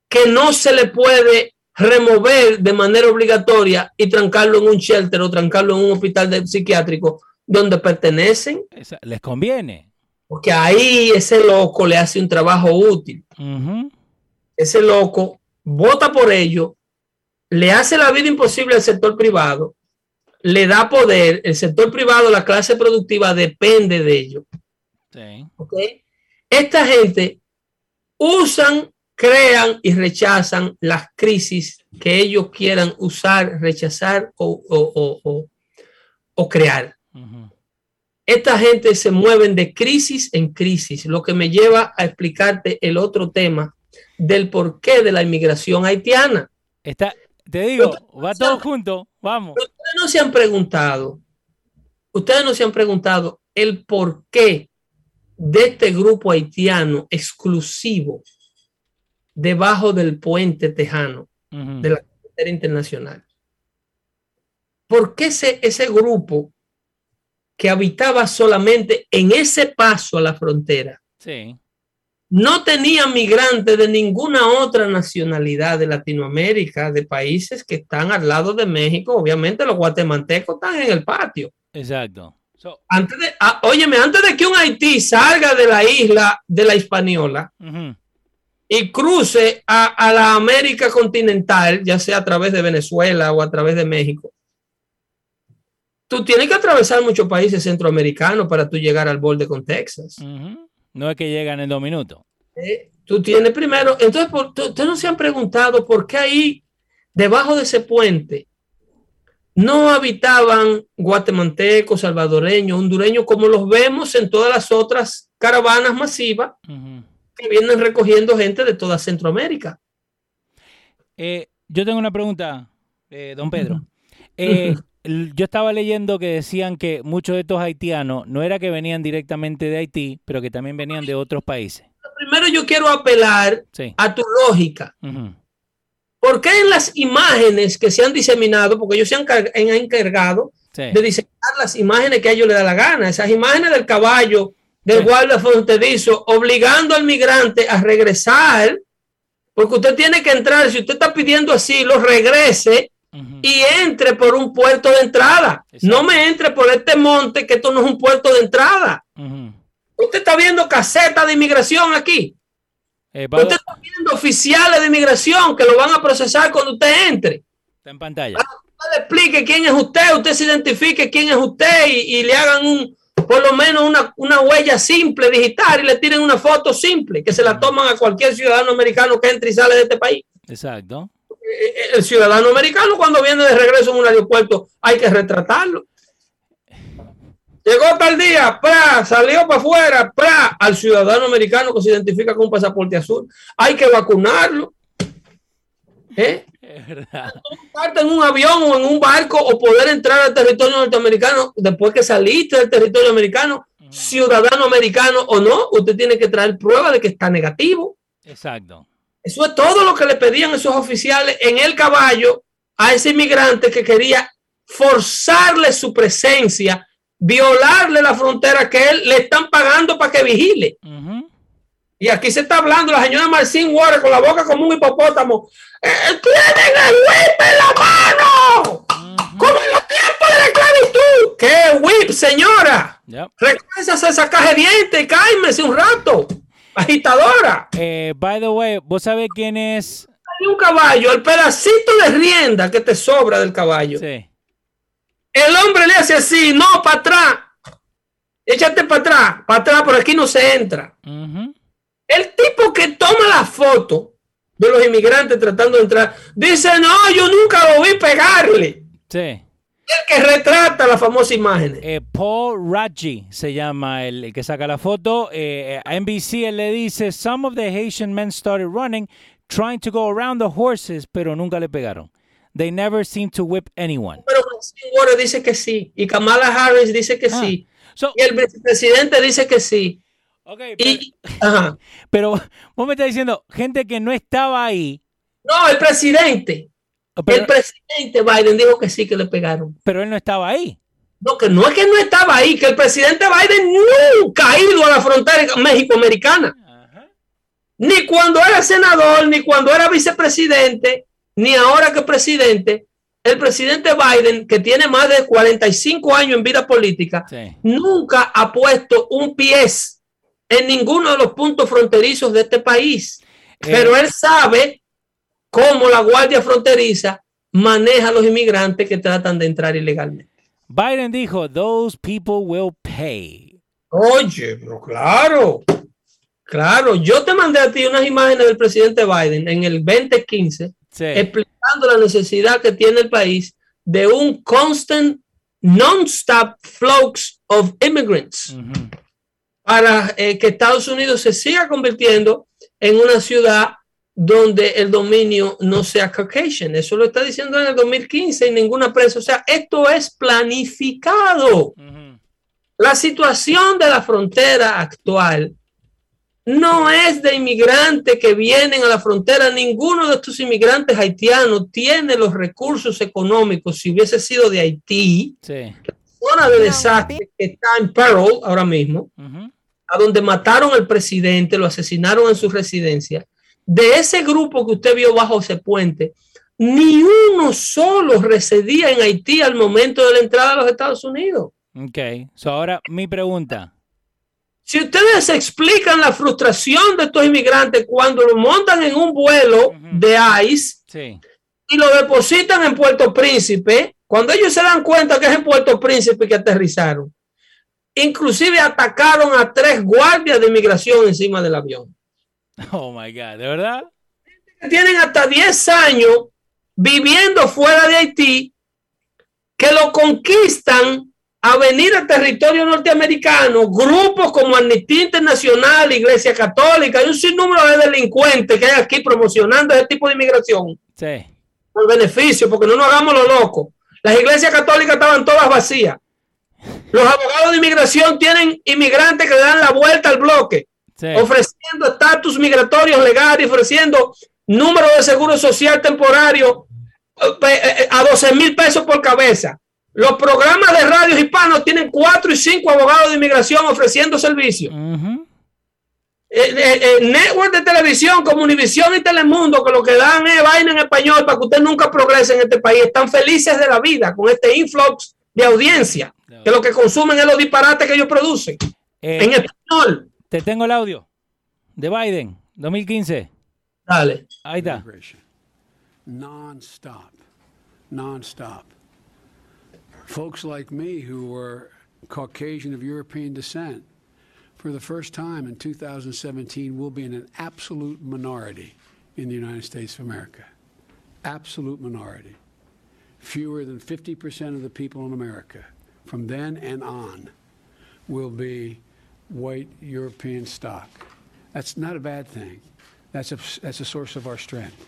que no se le puede remover de manera obligatoria y trancarlo en un shelter o trancarlo en un hospital de psiquiátrico donde pertenecen. les conviene. Porque ahí ese loco le hace un trabajo útil. Ese loco vota por ello, le hace la vida imposible al sector privado, le da poder. El sector privado, la clase productiva depende de ello. Esta gente usan crean y rechazan las crisis que ellos quieran usar, rechazar o, crear. Esta gente se mueven de crisis en crisis, lo que me lleva a explicarte el otro tema del porqué de la inmigración haitiana. Está, te digo, va todo junto, vamos. Ustedes no se han preguntado, ustedes no se han preguntado el porqué de este grupo haitiano exclusivo debajo del puente tejano de la carretera internacional. ¿Por qué ese, ese grupo que habitaba solamente en ese paso a la frontera no tenía migrantes de ninguna otra nacionalidad de Latinoamérica, de países que están al lado de México? Obviamente los guatemaltecos están en el patio. Exacto. antes de, ah, óyeme, antes de que un Haití salga de la isla de la Hispaniola, y cruce a, la América continental, ya sea a través de Venezuela o a través de México, tú tienes que atravesar muchos países centroamericanos para tú llegar al borde con Texas. No es que llegan en dos minutos. Eh, tú tienes primero, entonces, ustedes no se han preguntado por qué ahí, debajo de ese puente, no habitaban guatemaltecos, salvadoreños, hondureños, como los vemos en todas las otras caravanas masivas que vienen recogiendo gente de toda Centroamérica. Eh, yo tengo una pregunta, eh, don Pedro. Eh, (laughs) yo estaba leyendo que decían que muchos de estos haitianos no era que venían directamente de Haití, pero que también venían de otros países. Primero yo quiero apelar a tu lógica. ¿Por qué en las imágenes que se han diseminado, porque ellos se han, encargado de diseñar las imágenes que a ellos les da la gana, esas imágenes del caballo del guardia fronterizo obligando al migrante a regresar, porque usted tiene que entrar, si usted está pidiendo asilo, regrese y entre por un puerto de entrada. No me entre por este monte, que esto no es un puerto de entrada. Usted está viendo casetas de inmigración aquí. Eh, usted está viendo oficiales de inmigración que lo van a procesar cuando usted entre. Está en pantalla. usted le explique quién es usted, usted se identifique quién es usted y le hagan un, por lo menos una, huella simple digital y le tienen una foto simple que se la toman a cualquier ciudadano americano que entre y sale de este país. Exacto. Eh, el ciudadano americano cuando viene de regreso en un aeropuerto hay que retratarlo. Llegó tal día, pra, salió para afuera, pra, al ciudadano americano que se identifica con un pasaporte azul. Hay que vacunarlo. ¿Eh? Es verdad. montarte en un avión o en un barco o poder entrar al territorio norteamericano después que saliste del territorio americano, ciudadano americano o no, usted tiene que traer prueba de que está negativo. Exacto. Eso es todo lo que le pedían esos oficiales en el caballo a ese inmigrante que quería forzarle su presencia, violarle la frontera que él le están pagando para que vigile. Y aquí se está hablando la señora Marcin Water con la boca como un hipopótamo. ¡Eh, ¡Tienen el whip en la mano! ¡Como en los tiempos de la esclavitud! ¿Qué whip, señora? Yep. Recuérdese esa caja de dientes y cálmese un rato. Agitadora. Eh, by the way, ¿vos sabés quién es? Hay un caballo, el pedacito de rienda que te sobra del caballo. Sí. El hombre le hace así, no, para atrás. Échate para atrás, para atrás, por aquí no se entra. El tipo que toma la foto de los inmigrantes tratando de entrar, dice, no, yo nunca lo vi pegarle. Sí. El que retrata las famosas imágenes. Eh, Paul Raji se llama el, el que saca la foto. Eh, a NBC él le dice, some of the Haitian men started running, trying to go around the horses, pero nunca le pegaron. They never seem to whip anyone. Pero Waters dice que sí. Y Kamala Harris dice que Ah. sí. So, Y el vicepresidente dice que sí. ok, pero, Y, ajá. (laughs) pero vos me estás diciendo, gente que no estaba ahí, No, el presidente. Pero, el presidente Biden dijo que sí, que le pegaron. pero él no estaba ahí. No, que no es que no estaba ahí, que el presidente Biden nunca ha ido a la frontera México-Americana. Ni cuando era senador, ni cuando era vicepresidente, ni ahora que presidente. El presidente Biden, que tiene más de 45 años en vida política, Sí. nunca ha puesto un pie en ninguno de los puntos fronterizos de este país. Eh. Pero él sabe cómo la Guardia Fronteriza maneja a los inmigrantes que tratan de entrar ilegalmente. Biden dijo, those people will pay. Oye, pero claro, claro, yo te mandé a ti unas imágenes del presidente Biden en el 2015 Sí. explicando la necesidad que tiene el país de un constant, non-stop flux of immigrants para eh, que Estados Unidos se siga convirtiendo en una ciudad donde el dominio no sea Caucasian. Eso lo está diciendo en el 2015 y ninguna prensa. O sea, esto es planificado. La situación de la frontera actual no es de inmigrantes que vienen a la frontera. Ninguno de estos inmigrantes haitianos tiene los recursos económicos. Si hubiese sido de Haití, Sí. zona de desastre que está en peril ahora mismo, a donde mataron al presidente, lo asesinaron en su residencia. De ese grupo que usted vio bajo ese puente, ni uno solo residía en Haití al momento de la entrada a los Estados Unidos. Ok. So ahora mi pregunta. Si ustedes explican la frustración de estos inmigrantes cuando lo montan en un vuelo de ICE Sí. y lo depositan en Puerto Príncipe, cuando ellos se dan cuenta que es en Puerto Príncipe que aterrizaron, inclusive atacaron a tres guardias de inmigración encima del avión. (laughs) Oh my God. ¿De verdad? Tienen hasta 10 años viviendo fuera de Haití, que lo conquistan a venir al territorio norteamericano, grupos como Amnistía Internacional, Iglesia Católica, y un sinnúmero de delincuentes que hay aquí promocionando ese tipo de inmigración Sí. por beneficio, porque no nos hagamos lo loco. Las iglesias católicas estaban todas vacías. Los abogados de inmigración tienen inmigrantes que le dan la vuelta al bloque, Sí. ofreciendo estatus migratorios legales, ofreciendo número de seguro social temporario eh, eh, a 12 mil pesos por cabeza. Los programas de radios hispanos tienen cuatro y cinco abogados de inmigración ofreciendo servicios. Eh, eh, eh, network de televisión como Univisión y Telemundo, que lo que dan es vaina en español para que usted nunca progrese en este país, están felices de la vida con este influx de audiencia, que lo que consumen es los disparates que ellos producen Eh, en español. Te tengo el audio de Biden, 2015. Dale. Ahí está. Non-stop. Non-stop. Folks like me who were Caucasian of European descent, for the first time in 2017, will be in an absolute minority in the United States of America. Absolute minority. Fewer than 50% of the people in America from then and on will be white European stock. That's not a bad thing. That's a, that's a source of our strength.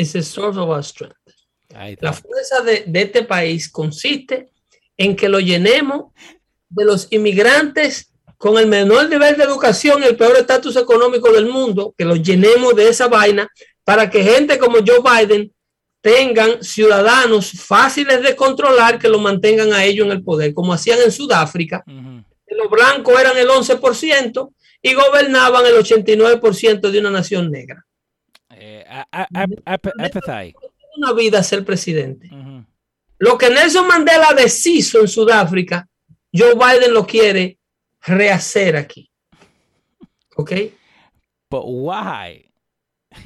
is a source of our strength. La fuerza de, de, este país consiste en que lo llenemos de los inmigrantes con el menor nivel de educación y el peor estatus económico del mundo, que lo llenemos de esa vaina para que gente como Joe Biden tengan ciudadanos fáciles de controlar que lo mantengan a ellos en el poder, como hacían en Sudáfrica. Uh -huh. Los blancos eran el 11% y gobernaban el 89% de una nación negra. Eh. Una vida ser presidente. Uh -huh. Lo que Nelson Mandela deshizo en Sudáfrica, Joe Biden lo quiere rehacer aquí. ¿Ok? But why?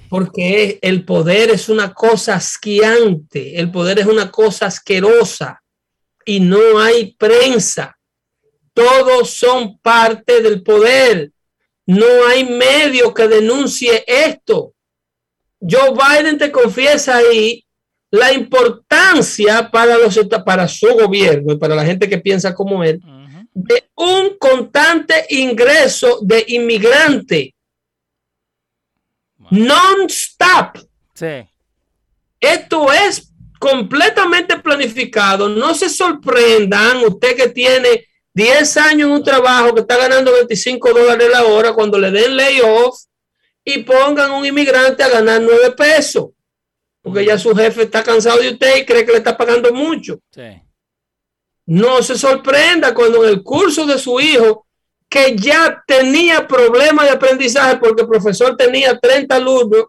Porque el poder es una cosa asquiante, el poder es una cosa asquerosa y no hay prensa. Todos son parte del poder. No hay medio que denuncie esto. Joe Biden te confiesa ahí la importancia para, los, para su gobierno y para la gente que piensa como él uh -huh. de un constante ingreso de inmigrante non-stop. Sí. Esto es completamente planificado. No se sorprendan, usted que tiene 10 años en un trabajo que está ganando 25 dólares la hora, cuando le den layoff y pongan un inmigrante a ganar 9 pesos. Porque ya su jefe está cansado de usted y cree que le está pagando mucho. Sí. No se sorprenda cuando en el curso de su hijo que ya tenía problemas de aprendizaje porque el profesor tenía 30 alumnos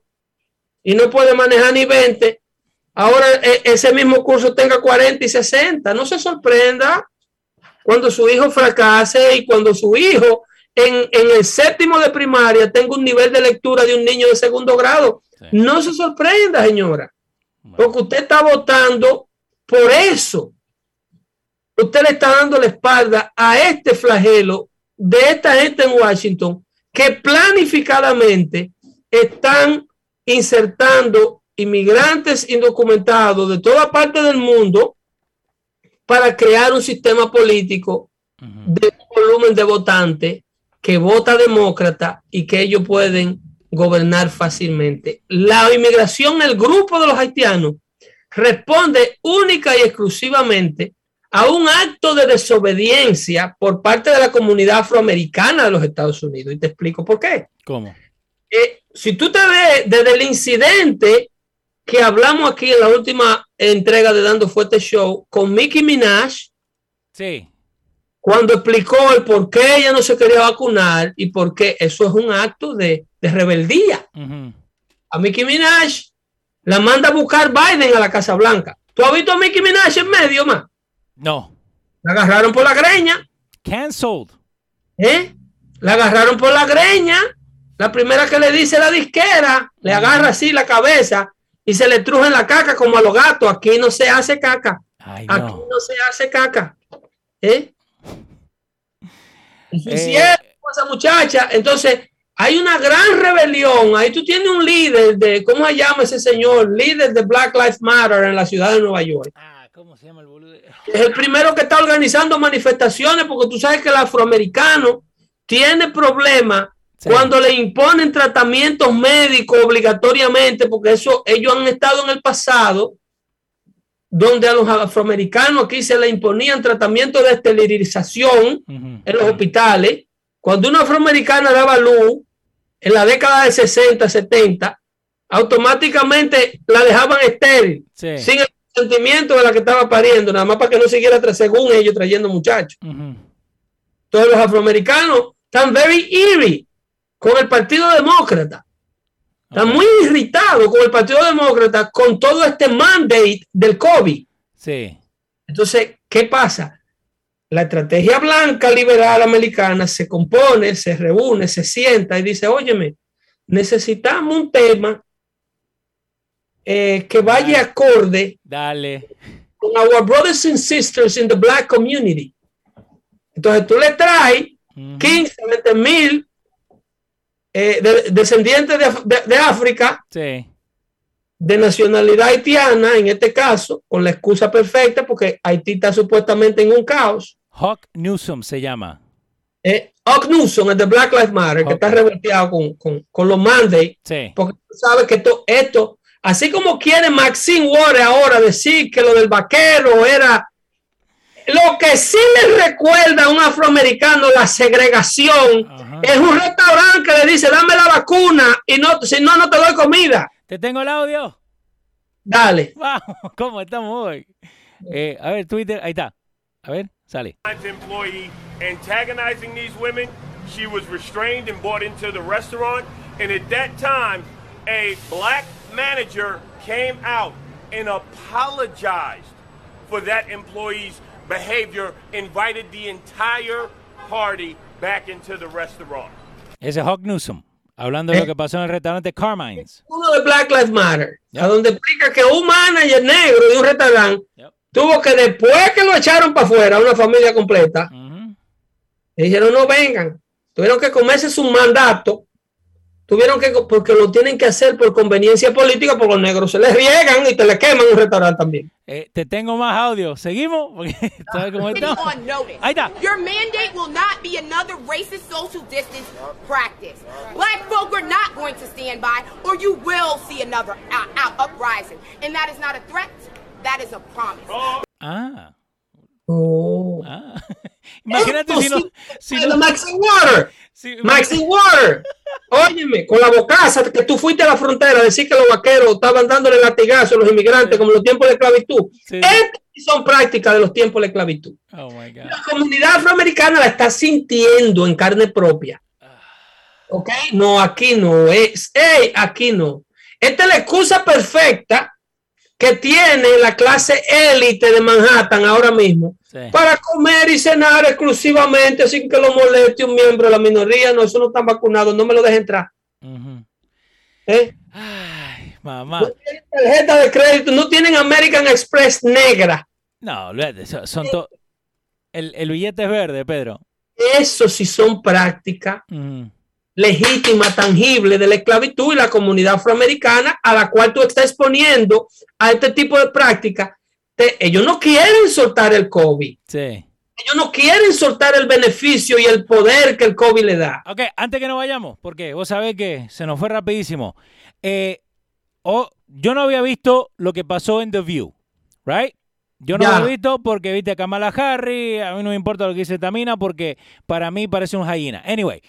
y no puede manejar ni 20, ahora e, ese mismo curso tenga 40 y 60. No se sorprenda cuando su hijo fracase y cuando su hijo en, en el séptimo de primaria tenga un nivel de lectura de un niño de segundo grado. Sí. No se sorprenda, señora, porque usted está votando por eso. Usted le está dando la espalda a este flagelo de esta gente en Washington que planificadamente están insertando inmigrantes indocumentados de toda parte del mundo para crear un sistema político uh -huh. de volumen de votantes que vota demócrata y que ellos pueden gobernar fácilmente. La inmigración, el grupo de los haitianos, responde única y exclusivamente a un acto de desobediencia por parte de la comunidad afroamericana de los Estados Unidos. Y te explico por qué. ¿Cómo? Eh, si tú te ves desde el incidente que hablamos aquí en la última entrega de Dando Fuerte Show con Mickey Minaj, sí. cuando explicó el por qué ella no se quería vacunar y por qué eso es un acto de, de rebeldía. Uh -huh. A Mickey Minaj la manda a buscar Biden a la Casa Blanca. ¿Tú has visto a Mickey Minaj en medio, más? No. La agarraron por la greña. Cancelled. ¿Eh? La agarraron por la greña. La primera que le dice la disquera, le agarra así la cabeza y se le truje en la caca como a los gatos. Aquí no se hace caca. Ay, Aquí no. se hace caca. ¿Eh? Eh. esa muchacha. Entonces, hay una gran rebelión. Ahí tú tienes un líder de, ¿cómo se llama ese señor? Líder de Black Lives Matter en la ciudad de Nueva York. Ah, ¿cómo se llama el boludo? Es el primero que está organizando manifestaciones porque tú sabes que el afroamericano tiene problemas sí. cuando le imponen tratamientos médicos obligatoriamente, porque eso ellos han estado en el pasado donde a los afroamericanos aquí se le imponían tratamientos de esterilización uh -huh. en los hospitales. Cuando una afroamericana daba luz en la década de 60, 70, automáticamente la dejaban estéril, sí. sin el sentimiento de la que estaba pariendo, nada más para que no siguiera según ellos trayendo muchachos. Uh -huh. Todos los afroamericanos están very eerie con el Partido Demócrata. Están okay. muy irritados con el Partido Demócrata con todo este mandate del COVID. Sí. Entonces, ¿qué pasa? La estrategia blanca liberal americana se compone, se reúne, se sienta y dice, óyeme, necesitamos un tema eh, que vaya Dale. acorde Dale. con our brothers and sisters in the black community. Entonces tú le traes uh -huh. 15, 20 mil eh, de, descendientes de, de, de África, sí. de nacionalidad haitiana, en este caso, con la excusa perfecta, porque Haití está supuestamente en un caos. Hawk Newsom se llama. Eh, Hawk Newsom es de Black Lives Matter, Hawk. que está revolteado con, con, con los mandates, sí. porque tú sabes que esto, esto así como quiere Maxine Ward ahora decir que lo del vaquero era lo que sí le recuerda a un afroamericano la segregación Ajá. es un restaurante que le dice dame la vacuna y no, si no, no te doy comida. Te tengo el audio. Dale. Vamos, (laughs) ¿cómo estamos hoy? Eh, a ver, Twitter, ahí está. A ver, sale. employee antagonizing these women. She was restrained and brought into the restaurant. And at that time, a black manager came out and apologized for that employee's behavior, invited the entire party back into the restaurant. Ese es Hawk Newsom, hablando de lo que pasó en el restaurante Carmine's. Uno de Black Lives Matter, Yep. a donde explica que un manager negro de un restaurante Yep. tuvo que después que lo echaron para afuera, una familia completa, le dijeron no vengan, tuvieron que comerse su mandato, tuvieron que, porque lo tienen que hacer por conveniencia política, porque los negros se les riegan y te le queman un restaurante también. Eh, te tengo más audio. ¿Seguimos? Porque ¿sabes cómo Putting está? Ahí está. Your mandate will not be another racist social distance practice. Black folk are not going to stand by, or you will see another out, out uprising. And that is not a threat. That is a promise. Ah, Oh. ah. (laughs) Imagínate si no. Si Bueno, no Maxine Water, si- Maxine Water, óyeme, con la bocaza que tú fuiste a la frontera a decir que los vaqueros estaban dándole latigazo a los inmigrantes como en los tiempos de esclavitud. Sí. Estas son prácticas de los tiempos de esclavitud. Oh my God. La comunidad afroamericana la está sintiendo en carne propia. ¿Ok? No, aquí no es. Ey, aquí no. Esta es la excusa perfecta que tiene la clase élite de Manhattan ahora mismo Sí. para comer y cenar exclusivamente sin que lo moleste un miembro de la minoría. No, eso no están vacunados, no me lo dejen entrar. ¿Eh? Ay, mamá. No tienen tarjeta de crédito, no tienen American Express negra. No, son, el, el billete es verde, Pedro. Eso sí son prácticas. Legítima, tangible de la esclavitud y la comunidad afroamericana a la cual tú estás exponiendo a este tipo de práctica. te- ellos no quieren soltar el COVID. Sí. Ellos no quieren soltar el beneficio y el poder que el COVID le da. Ok, antes que nos vayamos, porque vos sabés que se nos fue rapidísimo. Eh, oh, yo no había visto lo que pasó en The View, ¿right? Yo no Ya. lo había visto porque viste a Kamala Harris, a mí no me importa lo que dice Tamina porque para mí parece un hyena. Anyway,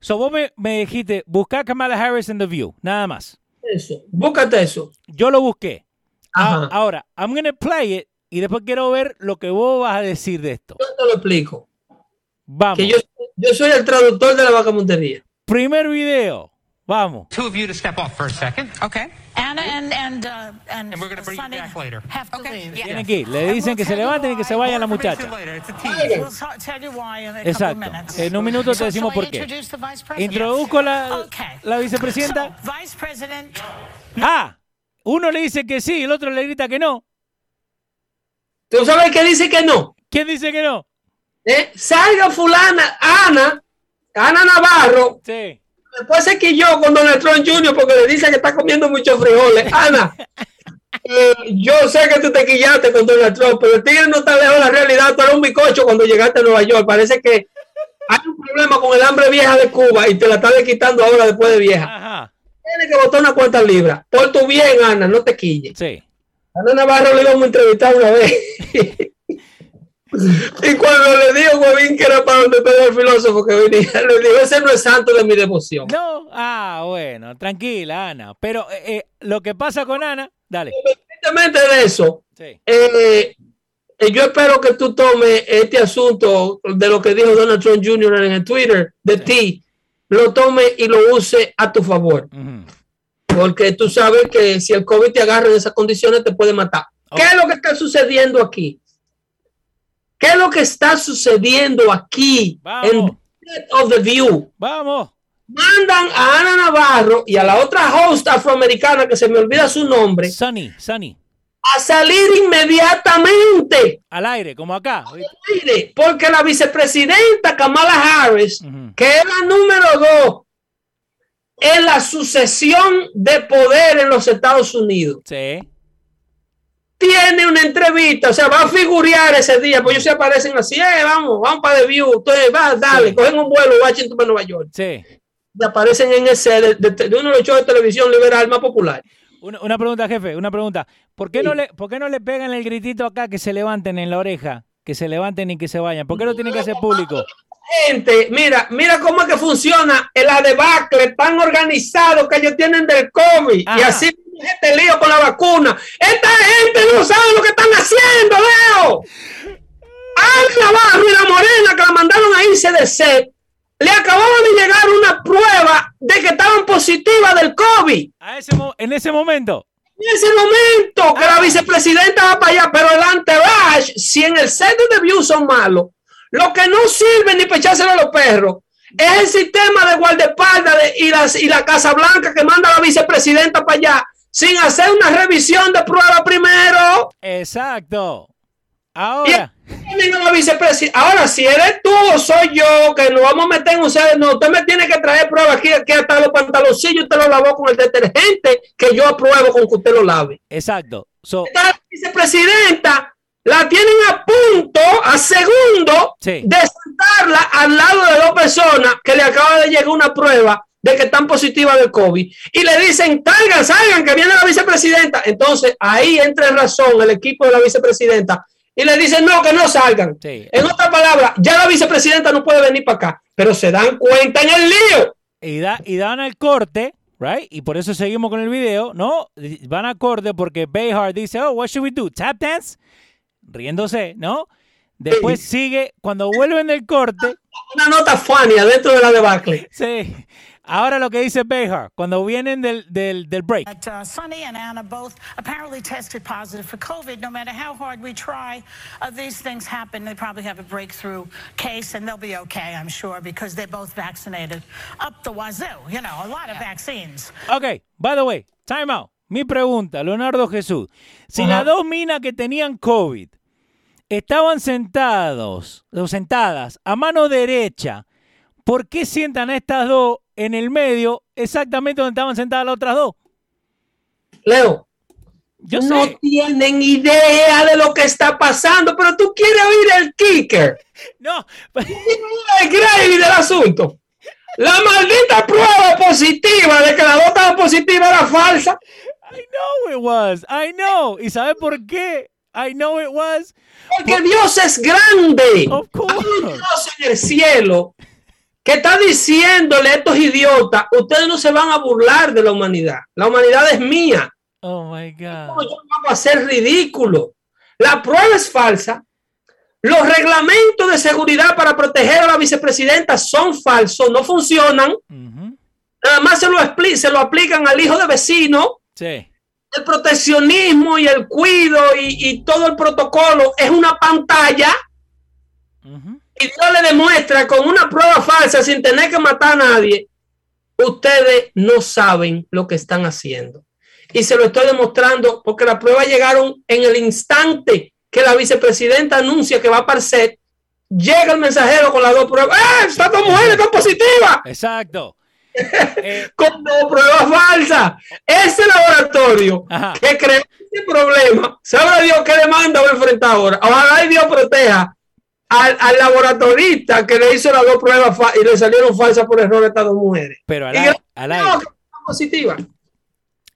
so vos me, me dijiste, buscar Kamala Harris en The View, nada más. Eso, búscate eso. Yo lo busqué. A- Ajá. ahora, I'm gonna play it y después quiero ver lo que vos vas a decir de esto. Yo te lo explico. Vamos. Que yo, yo soy el traductor de la vacamuntería. Primer video. Vamos. two of you to step off for a second. Okay. Anna and and uh, and, And we're gonna bring you Sonny back later. Have to Okay, leave. yeah. Tienen que ir. Le dicen que se levanten y que se vayan la muchacha. Exacto. En un minuto te decimos por qué. Introduzco la, la vicepresidenta. So, vice president. Ah, uno le dice que sí, el otro le grita que no. ¿Tú sabes que dice que no? ¿Quién dice que no? ¿Eh? Salga fulana, Ana, Ana Navarro, Sí. Después se quilló con Donald Trump Jr. porque le dice que está comiendo muchos frijoles. Ana, (laughs) eh, yo sé que tú te quillaste con Donald Trump, pero el tigre no está lejos de la realidad. Tú eres un bicocho cuando llegaste a Nueva York. Parece que hay un problema con el hambre vieja de Cuba y te la estás quitando ahora después de vieja. Ajá. Tienes que botar una cuantas libras. Por tu bien, Ana, no te quilles. Sí. Ana Navarro le íbamos a entrevistar una vez. (laughs) y cuando le dijo Guavín que era para donde Pedro el filósofo que venía, (laughs) le dijo, ese no es santo de mi devoción. No. Ah, bueno, tranquila, Ana. Pero eh, eh, lo que pasa con Ana, dale. Independientemente de eso, Sí. eh, eh, yo espero que tú tomes este asunto de lo que dijo Donald Trump Jr. en el Twitter de ti, lo tome y lo use a tu favor. Porque tú sabes que si el COVID te agarra en esas condiciones, te puede matar. ¿Qué es lo que está sucediendo aquí? ¿Qué es lo que está sucediendo aquí Vamos. en of the View? Vamos. Mandan a Ana Navarro y a la otra host afroamericana que se me olvida su nombre Sunny, Sunny. a salir inmediatamente. Al aire, como acá. Mire, porque la vicepresidenta Kamala Harris, que es la número dos en la sucesión de poder en los Estados Unidos, Sí. Tiene una entrevista, o sea, va a figurear ese día, pues ellos se aparecen así, eh, vamos, vamos para The View, entonces va, dale, Sí. cogen un vuelo Washington para Nueva York, Sí. y aparecen en ese, de, de- de uno de los shows de televisión liberal más popular. Una, una pregunta, jefe, una pregunta. ¿Por qué, no le, ¿Por qué no le pegan el gritito acá que se levanten en la oreja? Que se levanten y que se vayan. ¿Por qué lo tienen que hacer público? Gente, mira, mira cómo es que funciona el debacle tan organizado que ellos tienen del COVID. Y así este lío con la vacuna. Esta gente no sabe lo que están haciendo, Leo. Ana Navarro y la Morena que la mandaron a ICDC le acababa de llegar una prueba de que estaban positivas del COVID. A ese en ese momento. En ese momento que la vicepresidenta va para allá, pero el antebash, si en el set de view son malos, lo que no sirve ni para echárselo a los perros es el sistema de guardaespaldas de- y, las, y la Casa Blanca que manda la vicepresidenta para allá sin hacer una revisión de prueba primero. Exacto. Ahora. Ahora, si eres tú o soy yo, que nos vamos a meter en ustedes, no, usted me tiene que traer pruebas aquí, aquí hasta los pantaloncillos, usted lo lavó con el detergente que yo apruebo con que usted lo lave. Exacto. So, Esta vicepresidenta la tienen a punto, a segundo, Sí. de sentarla al lado de dos personas que le acaba de llegar una prueba de que están positivas del COVID y le dicen, salgan, salgan, que viene la vicepresidenta. Entonces ahí entra en razón el equipo de la vicepresidenta y le dicen, no, que no salgan. Sí. En otras palabras, ya la vicepresidenta no puede venir para acá, pero se dan cuenta en el lío. y, da, y dan al corte, right? Y por eso seguimos con el video, ¿no? Van al corte porque Behar dice, oh, what should we do? Tap dance? Riéndose, ¿no? Después sigue, cuando vuelven del corte, Una nota funny dentro de la debacle. sí. Ahora lo que dice Behar, cuando vienen del, del, del break. But uh, Sonny and Anna both apparently tested positive for COVID. No matter how hard we try, uh, these things happen. They probably have a breakthrough case, and they'll be okay, I'm sure, because they're both vaccinated up the wazoo. You know, a lot of vaccines. Ok, by the way, time out. Mi pregunta, Leonardo Jesús. Si las dos minas que tenían COVID estaban sentados o sentadas a mano derecha, ¿por qué sientan a estas dos en el medio exactamente donde estaban sentadas las otras dos? Leo, Yo no sé. tienen idea de lo que está pasando, pero tú quieres oír el kicker, No, el gravy del asunto. La maldita prueba positiva de que la estaba positiva era falsa. I know it was. I know. ¿Y sabe por qué? I know it was. Porque Dios es grande. Of course. Hay un Dios en el cielo que está diciéndole a estos idiotas, ustedes no se van a burlar de la humanidad. La humanidad es mía. Oh my God. ¿Cómo yo vamos a ser ridículo? La prueba es falsa. Los reglamentos de seguridad para proteger a la vicepresidenta son falsos, no funcionan. Nada más se lo, se lo aplican al hijo de vecino. Sí. El proteccionismo y el cuido y, y todo el protocolo es una pantalla. Y Dios le demuestra con una prueba falsa sin tener que matar a nadie. Ustedes no saben lo que están haciendo. Y se lo estoy demostrando porque las pruebas llegaron en el instante que la vicepresidenta anuncia que va el set. Llega el mensajero con las dos pruebas. ¡Eh! Estas dos mujeres están positivas. Exacto. Eh, (laughs) Con dos pruebas falsas. Ese laboratorio Ajá. que creó este problema, sabe Dios qué demanda va a enfrentar ahora. Ojalá Dios proteja al, al laboratorista que le hizo las dos pruebas y le salieron falsas por error a estas dos mujeres. pero al, Y ai- gracias al aire. Positivas.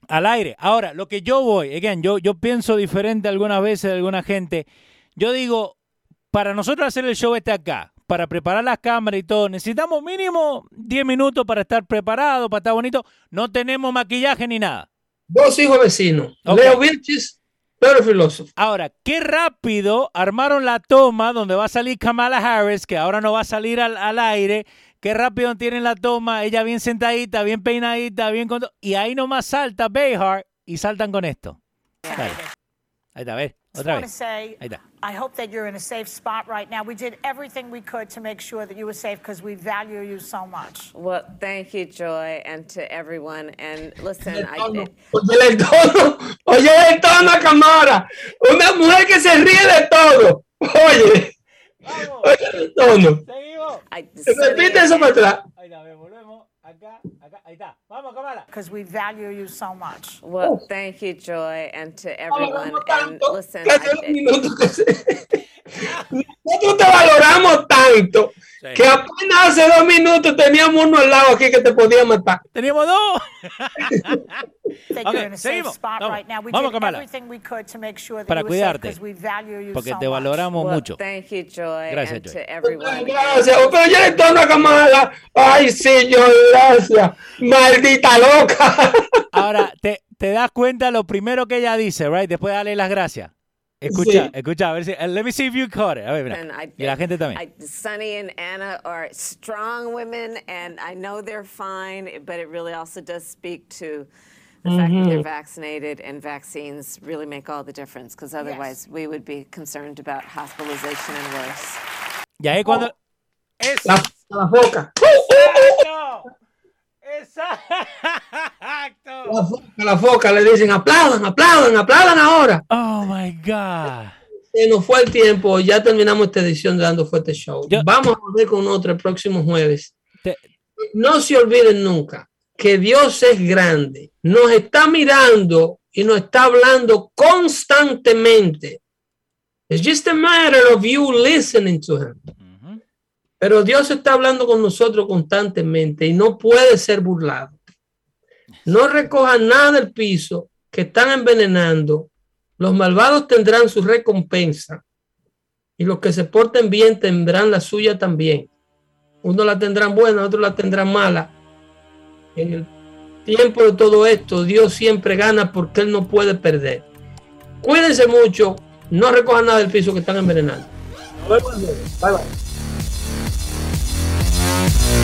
al aire. Ahora, lo que yo voy, again, yo, yo pienso diferente algunas veces de alguna gente. Yo digo, para nosotros hacer el show este acá, para preparar las cámaras y todo, necesitamos mínimo 10 minutos para estar preparados, para estar bonito. No tenemos maquillaje ni nada. Dos hijos vecinos. Ok. Leo Vilchis, pero filósofo. Ahora, qué rápido armaron la toma donde va a salir Kamala Harris, que ahora no va a salir al, al aire. Qué rápido tienen la toma, ella bien sentadita, bien peinadita, bien con... Y ahí nomás salta Behar y saltan con esto. Ahí está, a ver, otra want to vez. say, Ahí está. I hope that you're in a safe spot right now. We did everything we could to make sure that you were safe because we value you so much. Well, thank you, Joy, and to everyone. And listen, El I, tono. Oye el tono, oye el tono a cámara. Una mujer que se ríe de todo. Oye, oye el tono. Seguimos. I Repite eso para atrás. Ahí está, a volvemos. Acá, acá, ahí está. Vamos, Kamala. Because we value you so much. Well, thank you, Joy, and to everyone. And listen, Nosotros te valoramos tanto Que apenas hace dos minutos teníamos uno al lado aquí que te podía matar. Teníamos dos. seguimos. Vamos. right now. We Vamos, did Kamala. everything we could to make sure that Para cuidarte. because we value you Porque so te much. valoramos Well, mucho. Thank you, Joy, Gracias, and Joy. to everyone. Gracias. Pero yo le torno a Kamala. Ay, señor, gracias. Maldita loca. Ahora, te, te das cuenta lo primero que ella dice, right? Después de darle las gracias. Escucha, Sí. escucha, a ver si. Let me see if you caught it. A ver, mira. I, Y la gente también. I, Sunny and Anna are strong women, and I know they're fine, but it really also does speak to the fact that they're vaccinated, and vaccines really make all the difference, because otherwise we would be concerned about hospitalization and worse. Y ahí cuando. Eso. La, la foca. Exacto. La foca, la foca. Le dicen aplaudan, aplaudan, aplaudan ahora. Oh my God. Se nos fue el tiempo. Ya terminamos esta edición de Dando Fuerte Show. Yo- Vamos a volver con otro el próximo jueves. Te- No se olviden nunca que Dios es grande. Nos está mirando y nos está hablando constantemente. It's just a matter of you listening to him. Pero Dios está hablando con nosotros constantemente y no puede ser burlado. No recojan nada del piso que están envenenando. Los malvados tendrán su recompensa y los que se porten bien tendrán la suya también. Unos la tendrán buena, otros la tendrán mala. En el tiempo de todo esto, Dios siempre gana porque Él no puede perder. Cuídense mucho, no recojan nada del piso que están envenenando. Luego. Bye bye.